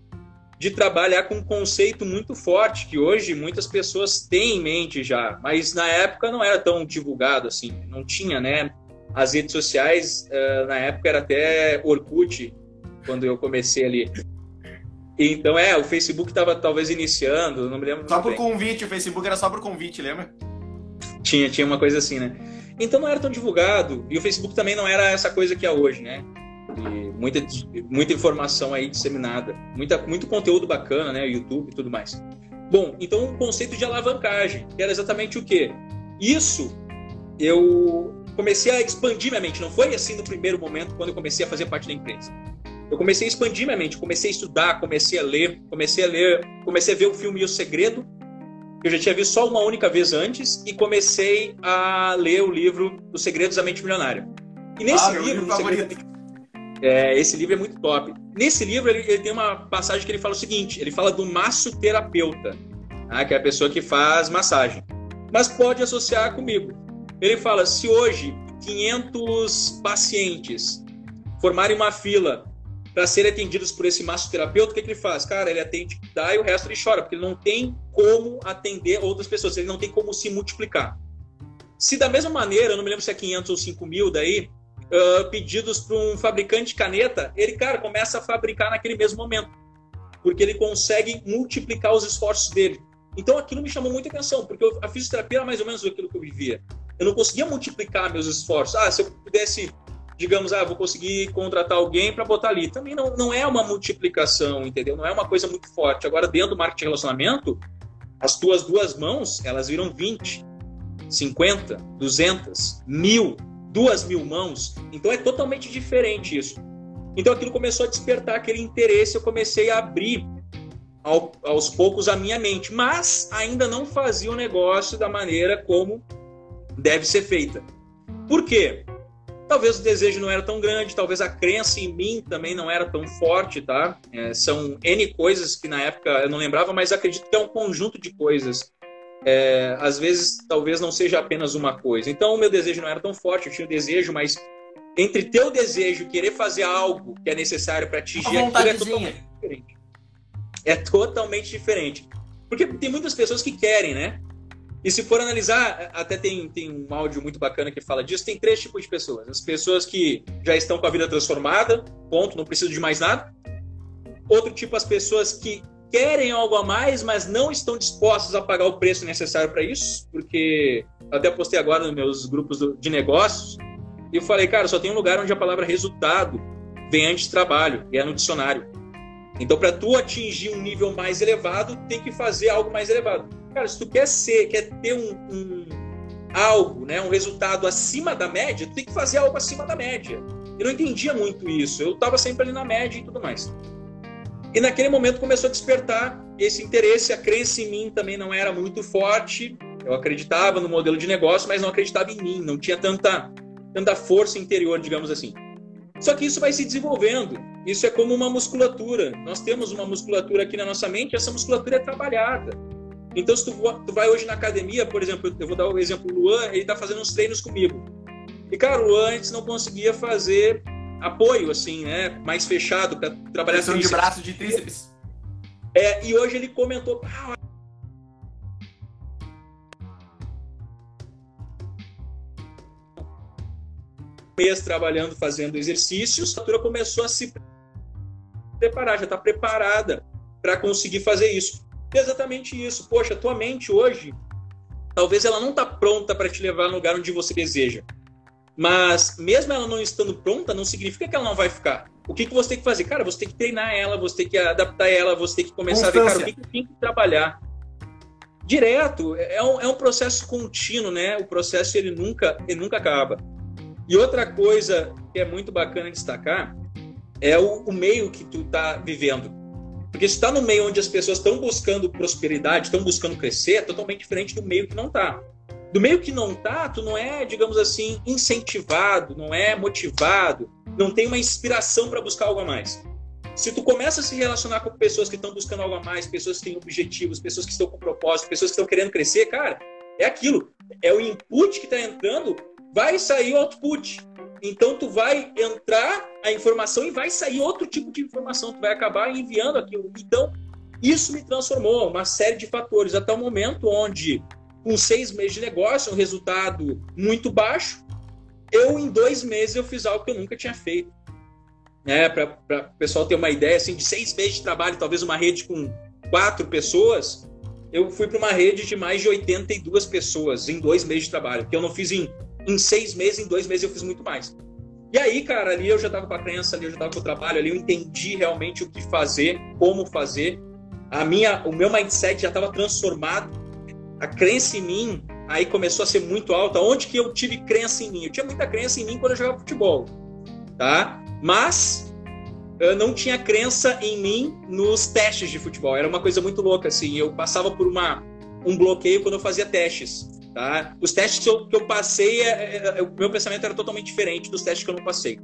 Speaker 1: de trabalhar com um conceito muito forte que hoje muitas pessoas têm em mente já, mas na época não era tão divulgado assim, não tinha, né? As redes sociais, uh, na época era até Orkut, quando eu comecei ali. Então, é, o Facebook estava talvez iniciando, não me lembro.
Speaker 2: Só por bem. convite, o Facebook era só por convite, lembra?
Speaker 1: Tinha, tinha uma coisa assim, né? Então não era tão divulgado, e o Facebook também não era essa coisa que é hoje, né? E muita, muita informação aí disseminada, muita, muito conteúdo bacana, né? YouTube e tudo mais. Bom, então o conceito de alavancagem, que era exatamente o quê? Isso eu comecei a expandir minha mente. Não foi assim no primeiro momento, quando eu comecei a fazer parte da empresa eu comecei a expandir minha mente, comecei a estudar, comecei a ler, comecei a ler, comecei a ver o filme O Segredo, que eu já tinha visto só uma única vez antes, e comecei a ler o livro Os Segredos da Mente Milionária. E nesse ah, livro, livro é, esse livro é muito top. Nesse livro ele, ele, tem uma passagem que ele fala o seguinte: ele fala do massoterapeuta, tá? que é a pessoa que faz massagem, mas pode associar comigo. Ele fala: se hoje 500 pacientes formarem uma fila para serem atendidos por esse massoterapeuta, o que, que ele faz? Cara, ele atende, dá e o resto ele chora, porque ele não tem como atender outras pessoas, ele não tem como se multiplicar. Se da mesma maneira, eu não me lembro se é 500 ou 5 mil daí, uh, pedidos para um fabricante de caneta, ele, cara, começa a fabricar naquele mesmo momento, porque ele consegue multiplicar os esforços dele. Então aquilo me chamou muita atenção, porque a fisioterapia era mais ou menos aquilo que eu vivia. Eu não conseguia multiplicar meus esforços. Ah, se eu pudesse digamos, ah, vou conseguir contratar alguém para botar ali. Também não, não é uma multiplicação, entendeu? Não é uma coisa muito forte. Agora, dentro do marketing de relacionamento, as tuas duas mãos, elas viram 20, 50, 200, mil, duas mil mãos. Então é totalmente diferente isso. Então aquilo começou a despertar aquele interesse, eu comecei a abrir ao, aos poucos a minha mente, mas ainda não fazia o negócio da maneira como deve ser feita. Por quê? Talvez o desejo não era tão grande, talvez a crença em mim também não era tão forte, tá? É, são N coisas que na época eu não lembrava, mas acredito que é um conjunto de coisas. É, às vezes, talvez não seja apenas uma coisa. Então, o meu desejo não era tão forte, eu tinha o desejo, mas entre ter o desejo e querer fazer algo que é necessário para atingir aquilo é totalmente diferente. É totalmente diferente. Porque tem muitas pessoas que querem, né? E se for analisar, até tem, tem um áudio muito bacana que fala disso, tem três tipos de pessoas. As pessoas que já estão com a vida transformada, ponto, não precisam de mais nada. Outro tipo, as pessoas que querem algo a mais, mas não estão dispostas a pagar o preço necessário para isso, porque até postei agora nos meus grupos de negócios, e eu falei, cara, só tem um lugar onde a palavra resultado vem antes de trabalho, e é no dicionário. Então, para tu atingir um nível mais elevado, tem que fazer algo mais elevado. Cara, se tu quer ser, quer ter um, um algo, né, um resultado acima da média, tu tem que fazer algo acima da média. Eu não entendia muito isso. Eu estava sempre ali na média e tudo mais. E naquele momento começou a despertar esse interesse, a crença em mim também não era muito forte. Eu acreditava no modelo de negócio, mas não acreditava em mim, não tinha tanta, tanta força interior, digamos assim. Só que isso vai se desenvolvendo. Isso é como uma musculatura. Nós temos uma musculatura aqui na nossa mente, essa musculatura é trabalhada. Então, se tu, tu vai hoje na academia, por exemplo, eu vou dar o exemplo do Luan, ele está fazendo uns treinos comigo. E, cara, o Luan antes não conseguia fazer apoio, assim, né? Mais fechado para trabalhar
Speaker 2: Pressão de braço de tríceps.
Speaker 1: É, e hoje ele comentou, ah, mês trabalhando, fazendo exercícios, a começou a se preparar, já está preparada para conseguir fazer isso. exatamente isso. Poxa, tua mente hoje, talvez ela não está pronta para te levar no lugar onde você deseja. Mas mesmo ela não estando pronta, não significa que ela não vai ficar. O que, que você tem que fazer? Cara, você tem que treinar ela, você tem que adaptar ela, você tem que começar Constância. a ver, cara, o que, que tem que trabalhar. Direto, é um, é um processo contínuo, né? O processo ele nunca, ele nunca acaba. E outra coisa que é muito bacana destacar é o, o meio que tu está vivendo. Porque se está no meio onde as pessoas estão buscando prosperidade, estão buscando crescer, é totalmente diferente do meio que não está. Do meio que não está, tu não é, digamos assim, incentivado, não é motivado, não tem uma inspiração para buscar algo a mais. Se tu começa a se relacionar com pessoas que estão buscando algo a mais, pessoas que têm objetivos, pessoas que estão com propósito, pessoas que estão querendo crescer, cara, é aquilo. É o input que está entrando vai sair o output. Então tu vai entrar a informação e vai sair outro tipo de informação, tu vai acabar enviando aquilo. Então isso me transformou uma série de fatores até o momento onde com seis meses de negócio, um resultado muito baixo, eu em dois meses eu fiz algo que eu nunca tinha feito. É, para o pessoal ter uma ideia assim de seis meses de trabalho, talvez uma rede com quatro pessoas, eu fui para uma rede de mais de 82 pessoas em dois meses de trabalho, que eu não fiz em em seis meses, em dois meses eu fiz muito mais. E aí, cara, ali eu já tava com a crença, ali eu já tava com o trabalho, ali eu entendi realmente o que fazer, como fazer. A minha, o meu mindset já estava transformado. A crença em mim aí começou a ser muito alta. Onde que eu tive crença em mim? Eu tinha muita crença em mim quando eu jogava futebol, tá? Mas eu não tinha crença em mim nos testes de futebol. Era uma coisa muito louca assim. Eu passava por uma um bloqueio quando eu fazia testes. Tá? Os testes que eu, que eu passei, é, é, é, o meu pensamento era totalmente diferente dos testes que eu não passei.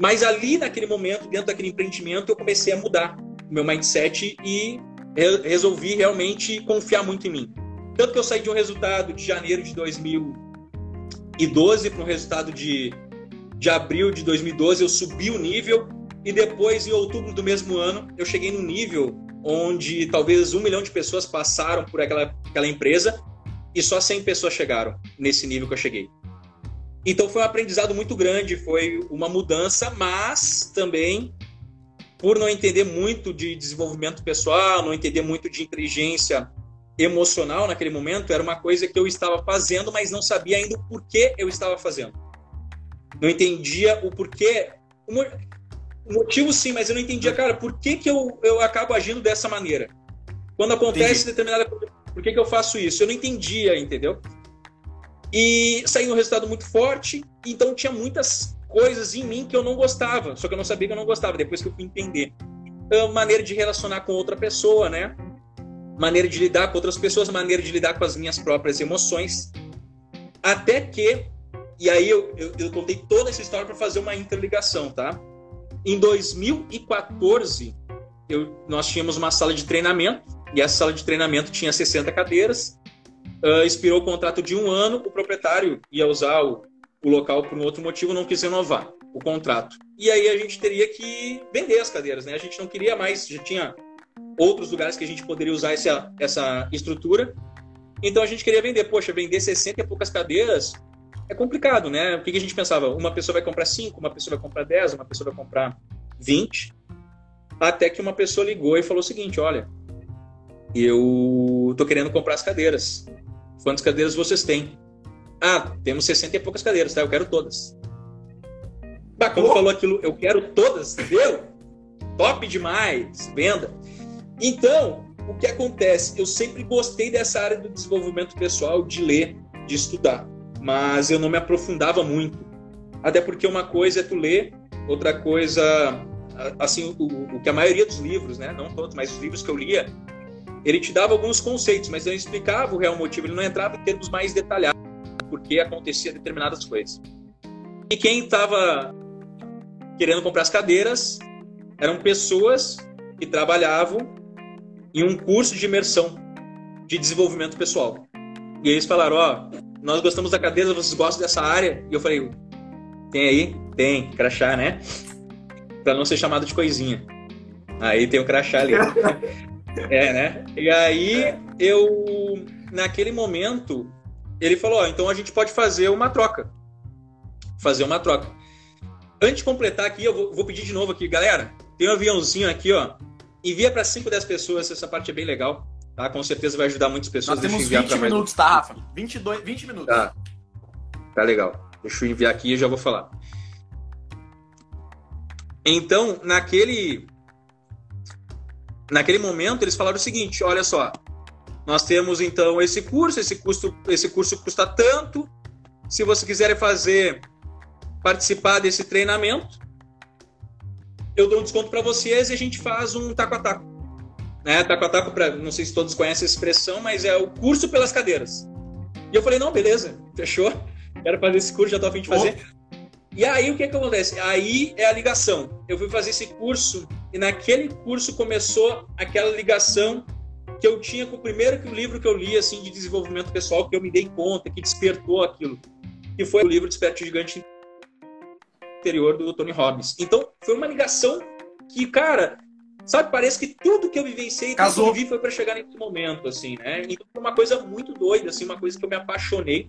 Speaker 1: Mas ali, naquele momento, dentro daquele empreendimento, eu comecei a mudar o meu mindset e re resolvi realmente confiar muito em mim. Tanto que eu saí de um resultado de janeiro de 2012 para um resultado de, de abril de 2012, eu subi o nível e depois, em outubro do mesmo ano, eu cheguei num nível onde talvez um milhão de pessoas passaram por aquela, aquela empresa e só 100 pessoas chegaram nesse nível que eu cheguei. Então foi um aprendizado muito grande, foi uma mudança, mas também por não entender muito de desenvolvimento pessoal, não entender muito de inteligência emocional naquele momento, era uma coisa que eu estava fazendo, mas não sabia ainda o porquê eu estava fazendo. Não entendia o porquê. O motivo sim, mas eu não entendia, cara, por que, que eu, eu acabo agindo dessa maneira? Quando acontece Entendi. determinada coisa por que, que eu faço isso? Eu não entendia, entendeu? E saiu um resultado muito forte, então tinha muitas coisas em mim que eu não gostava, só que eu não sabia que eu não gostava, depois que eu fui entender. Então, maneira de relacionar com outra pessoa, né? Maneira de lidar com outras pessoas, maneira de lidar com as minhas próprias emoções. Até que, e aí eu, eu, eu contei toda essa história para fazer uma interligação, tá? Em 2014, eu, nós tínhamos uma sala de treinamento e essa sala de treinamento tinha 60 cadeiras. Uh, expirou o contrato de um ano, o proprietário ia usar o, o local por um outro motivo, não quis renovar o contrato. E aí a gente teria que vender as cadeiras, né? A gente não queria mais, já tinha outros lugares que a gente poderia usar essa, essa estrutura. Então a gente queria vender. Poxa, vender 60 e poucas cadeiras é complicado, né? O que a gente pensava? Uma pessoa vai comprar 5, uma pessoa vai comprar 10, uma pessoa vai comprar 20. Até que uma pessoa ligou e falou o seguinte: olha, eu tô querendo comprar as cadeiras. Quantas cadeiras vocês têm? Ah, temos 60 e poucas cadeiras, tá? Eu quero todas. Bah, quando oh. falou aquilo, eu quero todas, deu? Top demais, venda. Então, o que acontece? Eu sempre gostei dessa área do desenvolvimento pessoal, de ler, de estudar, mas eu não me aprofundava muito. Até porque uma coisa é tu ler, outra coisa assim, o, o, que a maioria dos livros, né? Não todos, mas os livros que eu lia, ele te dava alguns conceitos, mas ele explicava o real motivo, ele não entrava em termos mais detalhados, porque acontecia determinadas coisas. E quem estava querendo comprar as cadeiras eram pessoas que trabalhavam em um curso de imersão de desenvolvimento pessoal. E eles falaram: Ó, oh, nós gostamos da cadeira, vocês gostam dessa área? E eu falei: Tem aí? Tem, crachá, né? Pra não ser chamado de coisinha. Aí tem o crachá ali. *laughs* é, né? E aí eu, naquele momento, ele falou: Ó, então a gente pode fazer uma troca. Fazer uma troca. Antes de completar aqui, eu vou, vou pedir de novo aqui, galera. Tem um aviãozinho aqui, ó. Envia para 5, 10 pessoas, essa parte é bem legal. Tá? Com certeza vai ajudar muitas pessoas.
Speaker 2: Nós temos 20 minutos, tá, Rafa? 22, 20 minutos.
Speaker 1: Tá. Tá legal. Deixa eu enviar aqui e já vou falar. Então, naquele naquele momento eles falaram o seguinte, olha só, nós temos então esse curso, esse curso, esse curso custa tanto. Se você quiser fazer participar desse treinamento, eu dou um desconto para vocês e a gente faz um taco a taco. Né? Taco a taco, pra, não sei se todos conhecem essa expressão, mas é o curso pelas cadeiras. E eu falei, não, beleza, fechou. Quero fazer esse curso, já tô a fim de fazer. E aí o que, que acontece? Aí é a ligação. Eu fui fazer esse curso e naquele curso começou aquela ligação que eu tinha com o primeiro livro que eu li assim de desenvolvimento pessoal que eu me dei conta que despertou aquilo, que foi o livro Desperte Gigante Interior do Tony Robbins. Então foi uma ligação que, cara, sabe, parece que tudo que eu vivenciei, tudo que eu vivi foi para chegar nesse momento, assim, né? Então foi uma coisa muito doida, assim, uma coisa que eu me apaixonei.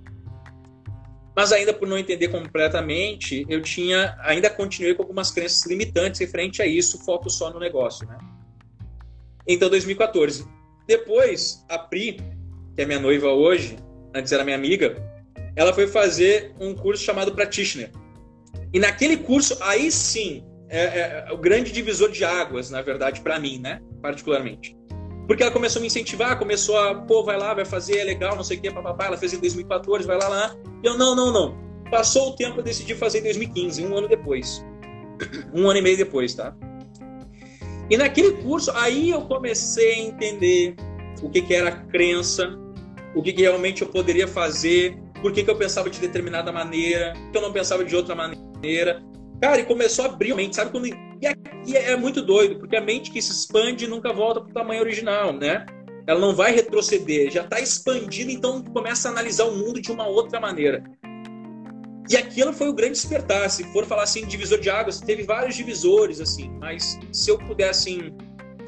Speaker 1: Mas ainda por não entender completamente, eu tinha, ainda continuei com algumas crenças limitantes referente a isso, foco só no negócio, né? Então 2014. Depois, a Pri, que é minha noiva hoje, antes era minha amiga, ela foi fazer um curso chamado Practitioner. E naquele curso, aí sim, é, é, é o grande divisor de águas, na verdade, para mim, né? Particularmente. Porque ela começou a me incentivar, começou a, pô, vai lá, vai fazer, é legal, não sei o que, papapá. Ela fez em 2014, vai lá, lá. E eu, não, não, não. Passou o tempo, eu decidi fazer em 2015, um ano depois. Um ano e meio depois, tá? E naquele curso, aí eu comecei a entender o que, que era crença, o que, que realmente eu poderia fazer, por que, que eu pensava de determinada maneira, que eu não pensava de outra maneira. Cara, e começou a abrir a mente, sabe? Quando... E, é, e é muito doido, porque a mente que se expande nunca volta para o tamanho original, né? Ela não vai retroceder, já está expandida, então começa a analisar o mundo de uma outra maneira. E aquilo foi o grande despertar. Se for falar assim, divisor de águas, teve vários divisores, assim, mas se eu pudesse assim,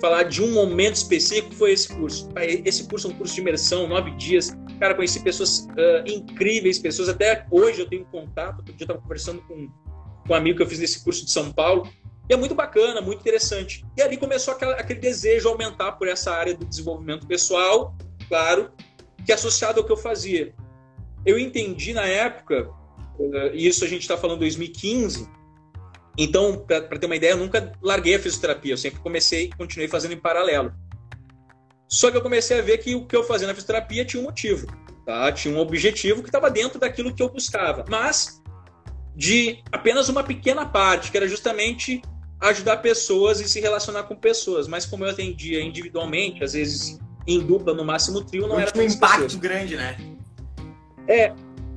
Speaker 1: falar de um momento específico, foi esse curso. Esse curso é um curso de imersão, nove dias. Cara, conheci pessoas uh, incríveis, pessoas até hoje eu tenho contato. Outro dia eu estava conversando com com um amigo que eu fiz nesse curso de São Paulo. E é muito bacana, muito interessante. E ali começou aquela, aquele desejo aumentar por essa área do desenvolvimento pessoal, claro, que é associado ao que eu fazia. Eu entendi na época, e isso a gente está falando em 2015, então, para ter uma ideia, eu nunca larguei a fisioterapia, eu sempre comecei e continuei fazendo em paralelo. Só que eu comecei a ver que o que eu fazia na fisioterapia tinha um motivo, tá? tinha um objetivo que estava dentro daquilo que eu buscava. Mas de apenas uma pequena parte, que era justamente ajudar pessoas e se relacionar com pessoas. Mas como eu atendia individualmente, às vezes em dupla, no máximo trio, não, era
Speaker 2: um impacto pessoas. grande, né?
Speaker 1: É,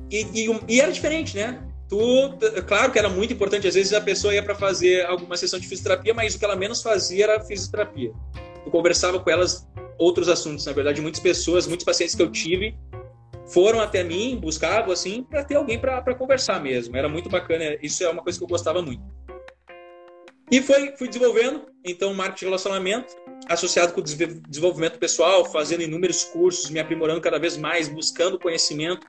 Speaker 1: e, e, e, era diferente, né? Tu, claro que era muito importante, às vezes a pessoa ia para fazer alguma sessão de fisioterapia, mas o que ela menos fazia era fisioterapia. Tu conversava com elas outros assuntos, na verdade, muitas pessoas, muitos pacientes que eu tive foram até mim, buscavam assim, para ter alguém para conversar mesmo. Era muito bacana, isso é uma coisa que eu gostava muito. E foi, fui desenvolvendo, então, marketing de relacionamento, associado com o desenvolvimento pessoal, fazendo inúmeros cursos, me aprimorando cada vez mais, buscando conhecimento,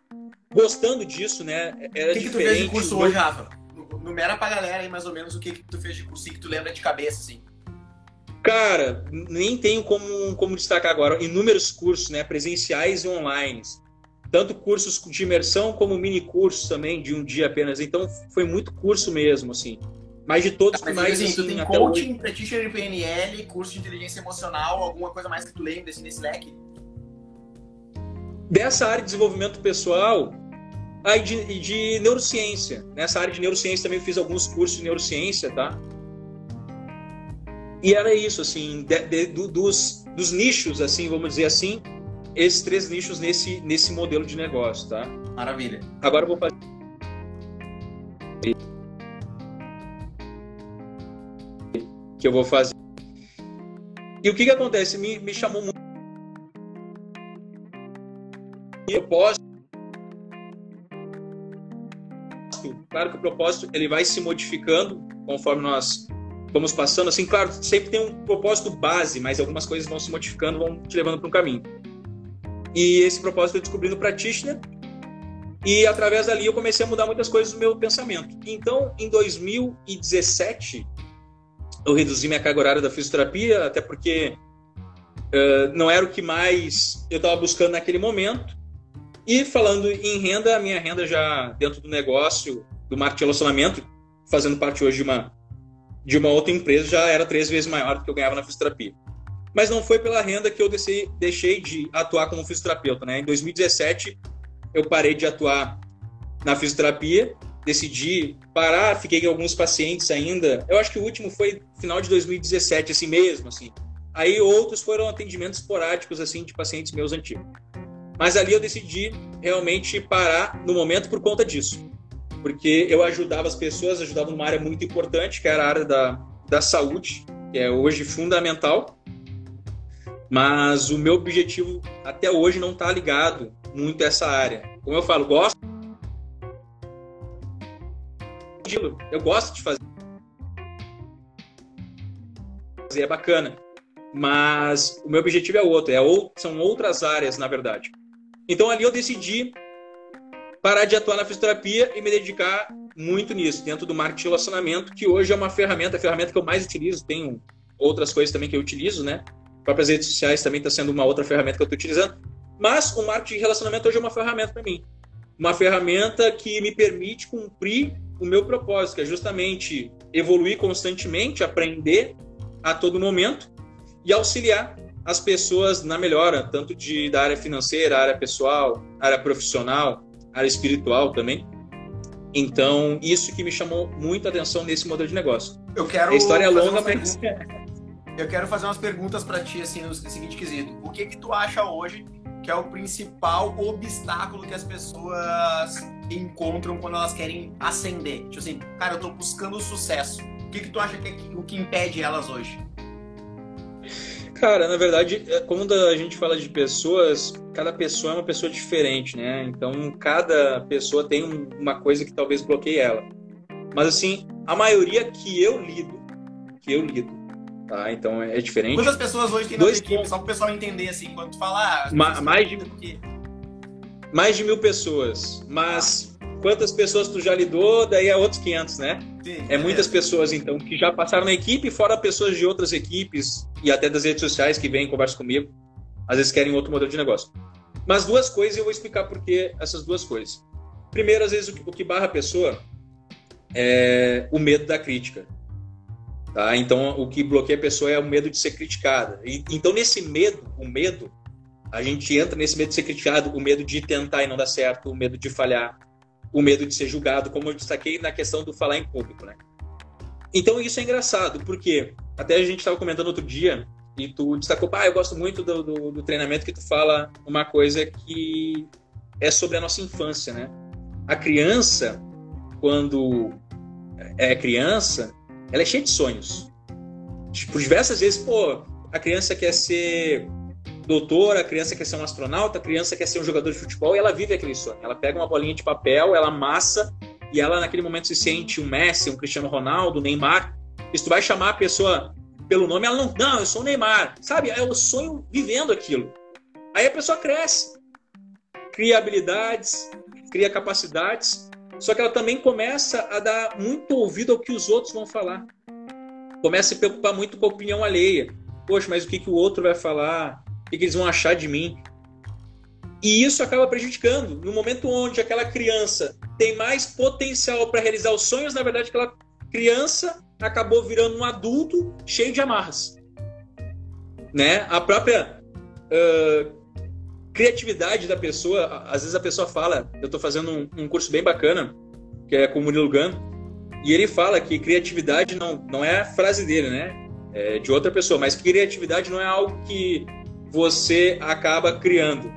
Speaker 1: gostando disso, né?
Speaker 2: Era o que, que tu fez de curso hoje, Rafa? Numera pra galera aí mais ou menos o que, que tu fez de curso que tu lembra de cabeça, assim.
Speaker 1: Cara, nem tenho como, como destacar agora. Inúmeros cursos, né? Presenciais e online tanto cursos de imersão como mini cursos também de um dia apenas. Então foi muito curso mesmo, assim. Mas de todos
Speaker 2: que mais assim, assim, tu tem coaching, hoje... practitioner PNL, curso de inteligência emocional, alguma coisa mais que tu lembra assim, nesse leque?
Speaker 1: Dessa área de desenvolvimento pessoal, aí de, de neurociência. Nessa área de neurociência também fiz alguns cursos de neurociência, tá? E era isso, assim, de, de, do, dos, dos nichos, assim, vamos dizer assim, esses três nichos nesse, nesse modelo de negócio, tá?
Speaker 2: Maravilha.
Speaker 1: Agora eu vou fazer. Que eu vou fazer. E o que que acontece? Me, me chamou muito. Propósito. Claro que o propósito ele vai se modificando conforme nós vamos passando. Assim, claro, sempre tem um propósito base, mas algumas coisas vão se modificando, vão te levando para um caminho. E esse propósito eu descobri no Practitioner. E através dali eu comecei a mudar muitas coisas no meu pensamento. Então, em 2017, eu reduzi minha carga horária da fisioterapia, até porque uh, não era o que mais eu estava buscando naquele momento. E falando em renda, a minha renda já dentro do negócio do marketing de relacionamento, fazendo parte hoje de uma, de uma outra empresa, já era três vezes maior do que eu ganhava na fisioterapia mas não foi pela renda que eu deixei, deixei de atuar como fisioterapeuta. Né? Em 2017, eu parei de atuar na fisioterapia, decidi parar, fiquei com alguns pacientes ainda. Eu acho que o último foi final de 2017, assim mesmo, assim. Aí outros foram atendimentos esporádicos, assim, de pacientes meus antigos. Mas ali eu decidi realmente parar no momento por conta disso. Porque eu ajudava as pessoas, ajudava numa área muito importante, que era a área da, da saúde, que é hoje fundamental. Mas o meu objetivo até hoje não está ligado muito a essa área. Como eu falo, gosto. Eu gosto de fazer. É bacana. Mas o meu objetivo é outro. É ou... São outras áreas, na verdade. Então ali eu decidi parar de atuar na fisioterapia e me dedicar muito nisso, dentro do marketing de relacionamento, que hoje é uma ferramenta, a ferramenta que eu mais utilizo. Tenho outras coisas também que eu utilizo, né? Próprias redes sociais também está sendo uma outra ferramenta que eu estou utilizando. Mas o marketing de relacionamento hoje é uma ferramenta para mim. Uma ferramenta que me permite cumprir o meu propósito, que é justamente evoluir constantemente, aprender a todo momento e auxiliar as pessoas na melhora, tanto de, da área financeira, área pessoal, área profissional, área espiritual também. Então, isso que me chamou muita atenção nesse modelo de negócio.
Speaker 2: Eu quero.
Speaker 1: A história é longa, mas.
Speaker 2: Eu quero fazer umas perguntas para ti, assim, no seguinte quesito. O que que tu acha hoje que é o principal obstáculo que as pessoas encontram quando elas querem ascender? Tipo assim, cara, eu tô buscando sucesso. O que que tu acha que é o que impede elas hoje?
Speaker 1: Cara, na verdade, é, quando a gente fala de pessoas, cada pessoa é uma pessoa diferente, né? Então, cada pessoa tem uma coisa que talvez bloqueie ela. Mas, assim, a maioria que eu lido, que eu lido, Tá? Então é diferente.
Speaker 2: Quantas pessoas hoje tem na Dois equipe? Só para o pessoal entender, assim, quando tu falar.
Speaker 1: Ah, Ma mais, de, porque... mais de mil pessoas. Mas ah. quantas pessoas tu já lidou, daí é outros 500, né? Sim, é muitas pessoas, então, que já passaram na equipe, fora pessoas de outras equipes e até das redes sociais que vêm e conversam comigo. Às vezes querem outro modelo de negócio. Mas duas coisas, eu vou explicar por que essas duas coisas. Primeiro, às vezes, o que barra a pessoa é o medo da crítica. Tá? Então, o que bloqueia a pessoa é o medo de ser criticada. E, então, nesse medo, o medo, a gente entra nesse medo de ser criticado, o medo de tentar e não dar certo, o medo de falhar, o medo de ser julgado, como eu destaquei na questão do falar em público, né? Então, isso é engraçado, porque até a gente estava comentando outro dia, e tu destacou, ah, eu gosto muito do, do, do treinamento que tu fala uma coisa que é sobre a nossa infância, né? A criança, quando é criança, ela é cheia de sonhos. Tipo, diversas vezes, pô, a criança quer ser doutora, a criança quer ser um astronauta, a criança quer ser um jogador de futebol e ela vive aquele sonho. Ela pega uma bolinha de papel, ela amassa e ela naquele momento se sente um Messi, um Cristiano Ronaldo, um Neymar. E se tu vai chamar a pessoa pelo nome, ela não, não, eu sou o Neymar. Sabe? É o sonho vivendo aquilo. Aí a pessoa cresce, cria habilidades, cria capacidades só que ela também começa a dar muito ouvido ao que os outros vão falar. Começa a se preocupar muito com a opinião alheia. Poxa, mas o que, que o outro vai falar? O que, que eles vão achar de mim? E isso acaba prejudicando. No momento onde aquela criança tem mais potencial para realizar os sonhos, na verdade, aquela criança acabou virando um adulto cheio de amarras. Né? A própria uh, criatividade da pessoa. Às vezes a pessoa fala, eu estou fazendo um, um, curso bem bacana, que é com o Murilo Gano, e ele fala que criatividade não, não é a frase dele, né? é de outra pessoa. Mas criatividade não é algo que você acaba criando.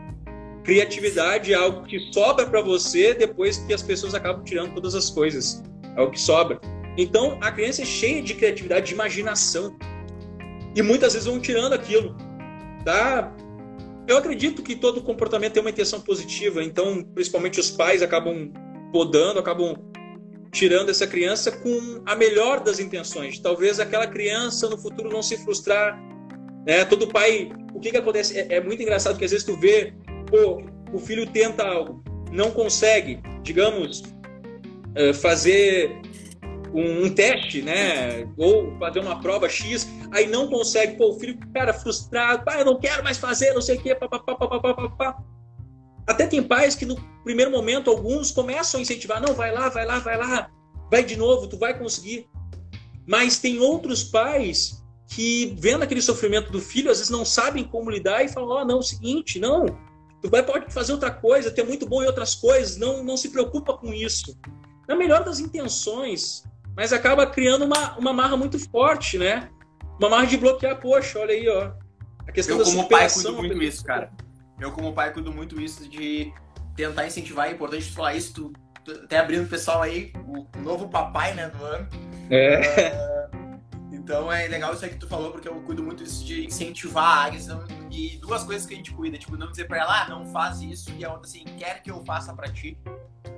Speaker 1: Criatividade é algo que sobra para você depois que as pessoas acabam tirando todas as coisas. É o que sobra. Então, a criança é cheia de criatividade, de imaginação. E muitas vezes vão tirando aquilo. Tá? Eu acredito que todo comportamento tem uma intenção positiva, então, principalmente os pais acabam podando, acabam tirando essa criança com a melhor das intenções. Talvez aquela criança no futuro não se frustrar. Né? Todo pai, o que, que acontece? É, é muito engraçado que às vezes tu vê, pô, o filho tenta algo, não consegue, digamos, eh, fazer um, teste, né? Ou fazer uma prova X, aí não consegue, pô, o filho, cara, frustrado, pai, eu não quero mais fazer, não sei o quê, papapá. Até tem pais que no primeiro momento, alguns começam a incentivar, não, vai lá, vai lá, vai lá, vai de novo, tu vai conseguir. Mas tem outros pais que, vendo aquele sofrimento do filho, às vezes não sabem como lidar e falam, ó, oh, não, é o seguinte, não, tu vai, pode fazer outra coisa, ter muito bom em outras coisas, não, não se preocupa com isso. Na melhor das intenções, mas acaba criando uma, uma marra muito forte, né? Uma marra de bloquear, poxa, olha aí, ó.
Speaker 2: A questão eu, da como pai, cuido muito isso, cara. Eu, como pai, cuido muito isso de tentar incentivar. É importante falar isso, tu, tu até abrindo o pessoal aí, o novo papai, né, do ano. É. Uh, então é legal isso aí que tu falou, porque eu cuido muito isso de incentivar a Agnes. E duas coisas que a gente cuida, tipo, não dizer pra ela, ah, não faz isso, e a outra assim, quer que eu faça pra ti.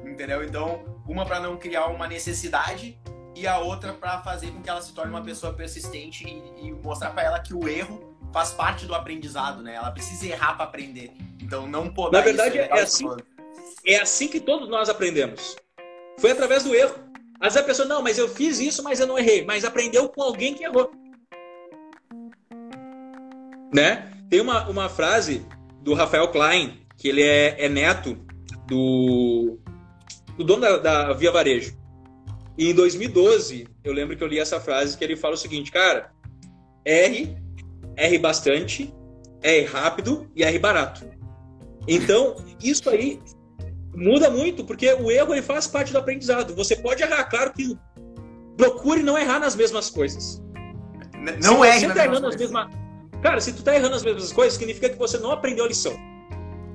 Speaker 2: Entendeu? Então, uma para não criar uma necessidade e a outra para fazer com que ela se torne uma pessoa persistente e, e mostrar para ela que o erro faz parte do aprendizado, né? Ela precisa errar para aprender. Então não pode.
Speaker 1: Na verdade isso, é, é assim. É assim que todos nós aprendemos. Foi através do erro. Às vezes a pessoa, não, mas eu fiz isso, mas eu não errei. Mas aprendeu com alguém que errou. Né? Tem uma, uma frase do Rafael Klein, que ele é, é neto do, do dono da, da Via Varejo. E em 2012, eu lembro que eu li essa frase que ele fala o seguinte, cara, R, R bastante, R rápido e R barato. Então, isso aí muda muito, porque o erro ele faz parte do aprendizado. Você pode errar, claro que procure não errar nas mesmas coisas.
Speaker 2: Não é tá errando
Speaker 1: as mesmas Cara, se tu tá errando as mesmas coisas, significa que você não aprendeu a lição.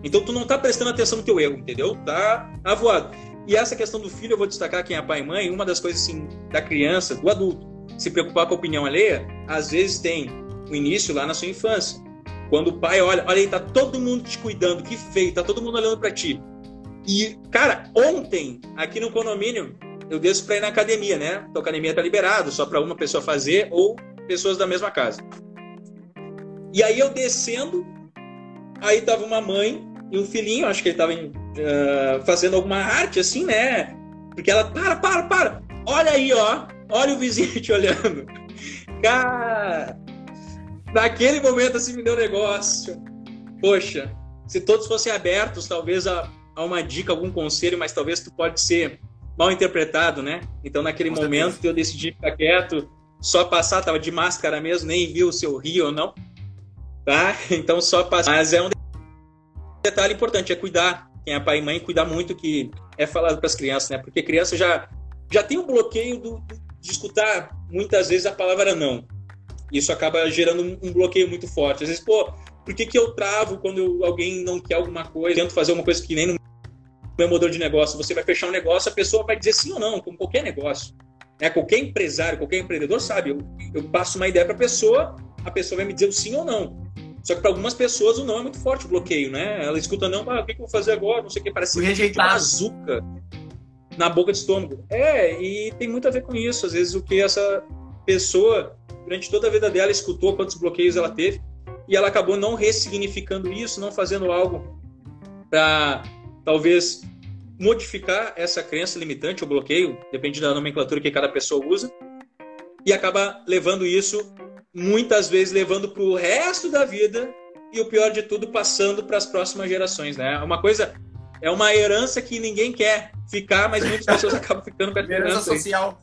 Speaker 1: Então tu não tá prestando atenção no teu erro, entendeu? Tá avoado. E essa questão do filho, eu vou destacar quem é pai e mãe, uma das coisas assim, da criança, do adulto, se preocupar com a opinião alheia, às vezes tem o início lá na sua infância. Quando o pai olha, olha aí, tá todo mundo te cuidando, que feio, tá todo mundo olhando para ti. E, cara, ontem, aqui no condomínio, eu desço para ir na academia, né? Então, a academia tá liberado, só para uma pessoa fazer ou pessoas da mesma casa. E aí eu descendo, aí tava uma mãe e um filhinho, acho que ele tava em uh, fazendo alguma arte assim, né? Porque ela, para, para, para, olha aí, ó, olha o vizinho *laughs* te olhando. Cara, naquele momento assim me deu negócio. Poxa, se todos fossem abertos, talvez a, a uma dica, algum conselho, mas talvez tu pode ser mal interpretado, né? Então naquele Com momento certeza. eu decidi ficar quieto, só passar, tava de máscara mesmo, nem viu se eu ri ou não, tá? Então só passar. Mas é um detalhe importante, é cuidar quem é pai e mãe, cuidar muito que é falado para as crianças, né? Porque criança já, já tem um bloqueio do, de escutar muitas vezes a palavra não. Isso acaba gerando um, bloqueio muito forte. Às vezes, pô, por que, que eu travo quando alguém não quer alguma coisa? Tento fazer uma coisa que nem no meu modelo de negócio. Você vai fechar um negócio, a pessoa vai dizer sim ou não, como qualquer negócio. É, qualquer empresário, qualquer empreendedor sabe. Eu, eu passo uma ideia para a pessoa, a pessoa vai me dizer o sim ou não. Só que para algumas pessoas o não é muito forte o bloqueio, né? Ela escuta não, ah, o que, que eu vou fazer agora? Não sei o que, parece
Speaker 2: uma
Speaker 1: bazuca na boca de estômago. É, e tem muito a ver com isso. Às vezes o que essa pessoa, durante toda a vida dela, escutou, quantos bloqueios ela teve, e ela acabou não ressignificando isso, não fazendo algo para talvez modificar essa crença limitante, o bloqueio, depende da nomenclatura que cada pessoa usa, e acaba levando isso muitas vezes levando para o resto da vida e o pior de tudo passando para as próximas gerações, né? Uma coisa é uma herança que ninguém quer ficar, mas muitas pessoas *laughs* acabam ficando com essa herança,
Speaker 2: herança social.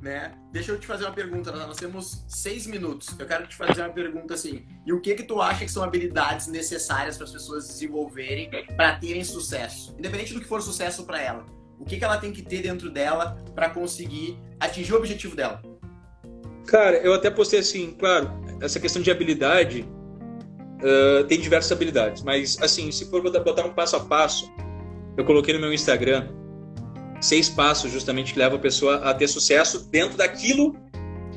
Speaker 2: Né? Deixa eu te fazer uma pergunta, nós temos seis minutos. Eu quero te fazer uma pergunta assim. E o que que tu acha que são habilidades necessárias para as pessoas desenvolverem para terem sucesso, independente do que for sucesso para ela? O que que ela tem que ter dentro dela para conseguir atingir o objetivo dela?
Speaker 1: Cara, eu até postei assim, claro, essa questão de habilidade uh, tem diversas habilidades, mas assim, se for botar um passo a passo, eu coloquei no meu Instagram seis passos justamente que levam a pessoa a ter sucesso dentro daquilo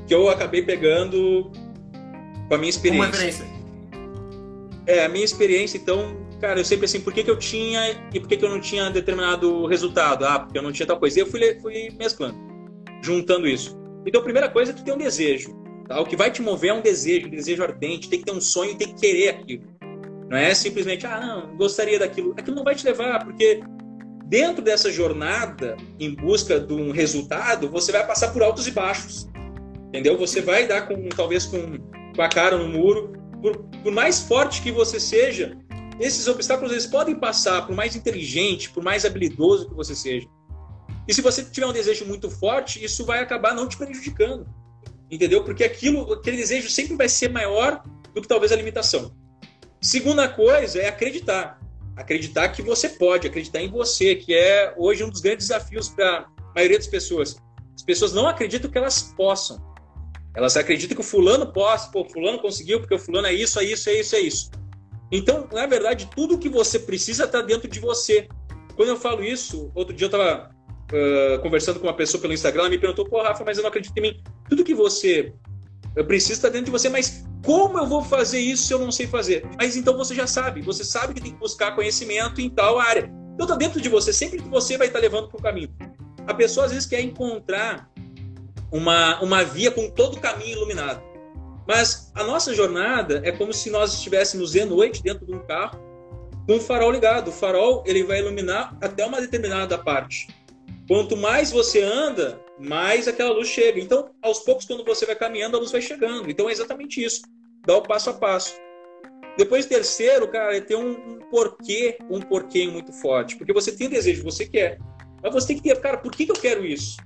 Speaker 1: que eu acabei pegando com a minha experiência. Uma experiência. É, a minha experiência, então, cara, eu sempre assim, por que, que eu tinha e por que, que eu não tinha determinado resultado? Ah, porque eu não tinha tal coisa. E eu fui, fui mesclando, juntando isso. Então, a primeira coisa é tu ter um desejo. Tá? O que vai te mover é um desejo, um desejo ardente, tem que ter um sonho, tem que querer aquilo. Não é simplesmente, ah, não, gostaria daquilo. Aquilo não vai te levar, porque dentro dessa jornada em busca de um resultado, você vai passar por altos e baixos. Entendeu? Você vai dar com talvez com, com a cara no muro. Por, por mais forte que você seja, esses obstáculos eles podem passar, por mais inteligente, por mais habilidoso que você seja. E se você tiver um desejo muito forte, isso vai acabar não te prejudicando. Entendeu? Porque aquilo, aquele desejo sempre vai ser maior do que talvez a limitação. Segunda coisa é acreditar. Acreditar que você pode, acreditar em você, que é hoje um dos grandes desafios para a maioria das pessoas. As pessoas não acreditam que elas possam. Elas acreditam que o fulano possa, pô, fulano conseguiu, porque o fulano é isso, é isso, é isso, é isso. Então, na verdade, tudo que você precisa está dentro de você. Quando eu falo isso, outro dia eu estava uh, conversando com uma pessoa pelo Instagram, ela me perguntou, pô, Rafa, mas eu não acredito em mim. Tudo que você precisa estar dentro de você, mas como eu vou fazer isso se eu não sei fazer? Mas então você já sabe, você sabe que tem que buscar conhecimento em tal área. Então está dentro de você, sempre que você vai estar levando para o caminho. A pessoa às vezes quer encontrar uma, uma via com todo o caminho iluminado. Mas a nossa jornada é como se nós estivéssemos de noite dentro de um carro com o farol ligado. O farol ele vai iluminar até uma determinada parte. Quanto mais você anda, mais aquela luz chega. Então, aos poucos, quando você vai caminhando, a luz vai chegando. Então, é exatamente isso. Dá o passo a passo. Depois, terceiro, cara, é ter um, um porquê, um porquê muito forte. Porque você tem desejo, você quer. Mas você tem que ter, cara, por que, que eu quero isso?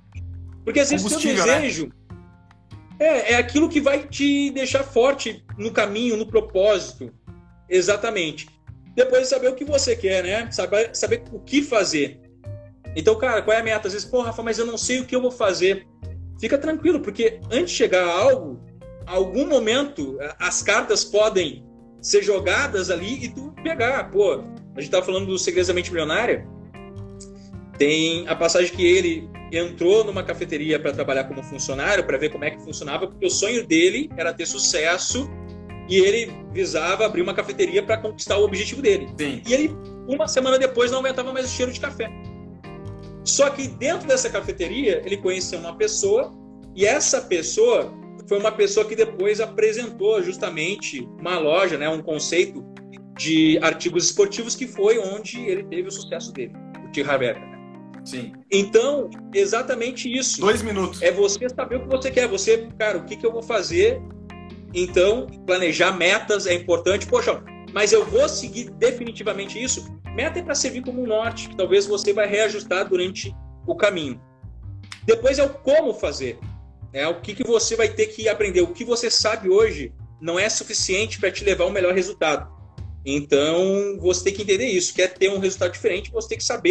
Speaker 1: Porque às vezes o seu né? desejo né? é, é aquilo que vai te deixar forte no caminho, no propósito. Exatamente. Depois saber o que você quer, né? Saber, saber o que fazer. Então, cara, qual é a meta? Às vezes, pô, Rafa, mas eu não sei o que eu vou fazer. Fica tranquilo, porque antes de chegar a algo, algum momento as cartas podem ser jogadas ali e tu pegar. Pô, a gente tava falando do Segredos da Mente Milionária. Tem a passagem que ele entrou numa cafeteria para trabalhar como funcionário, para ver como é que funcionava, porque o sonho dele era ter sucesso e ele visava abrir uma cafeteria para conquistar o objetivo dele. Sim. E ele, uma semana depois, não aguentava mais o cheiro de café. Só que dentro dessa cafeteria, ele conheceu uma pessoa e essa pessoa foi uma pessoa que depois apresentou justamente uma loja, né, um conceito de artigos esportivos que foi onde ele teve o sucesso dele, o T. Harvard. Né?
Speaker 2: Sim.
Speaker 1: Então, exatamente isso.
Speaker 2: Dois minutos.
Speaker 1: É você saber o que você quer. Você, cara, o que, que eu vou fazer? Então, planejar metas é importante. Poxa, mas eu vou seguir definitivamente isso? Meta é para servir como um norte, que talvez você vai reajustar durante o caminho. Depois é o como fazer. É o que, que você vai ter que aprender. O que você sabe hoje não é suficiente para te levar ao melhor resultado. Então, você tem que entender isso. Quer ter um resultado diferente, você tem que saber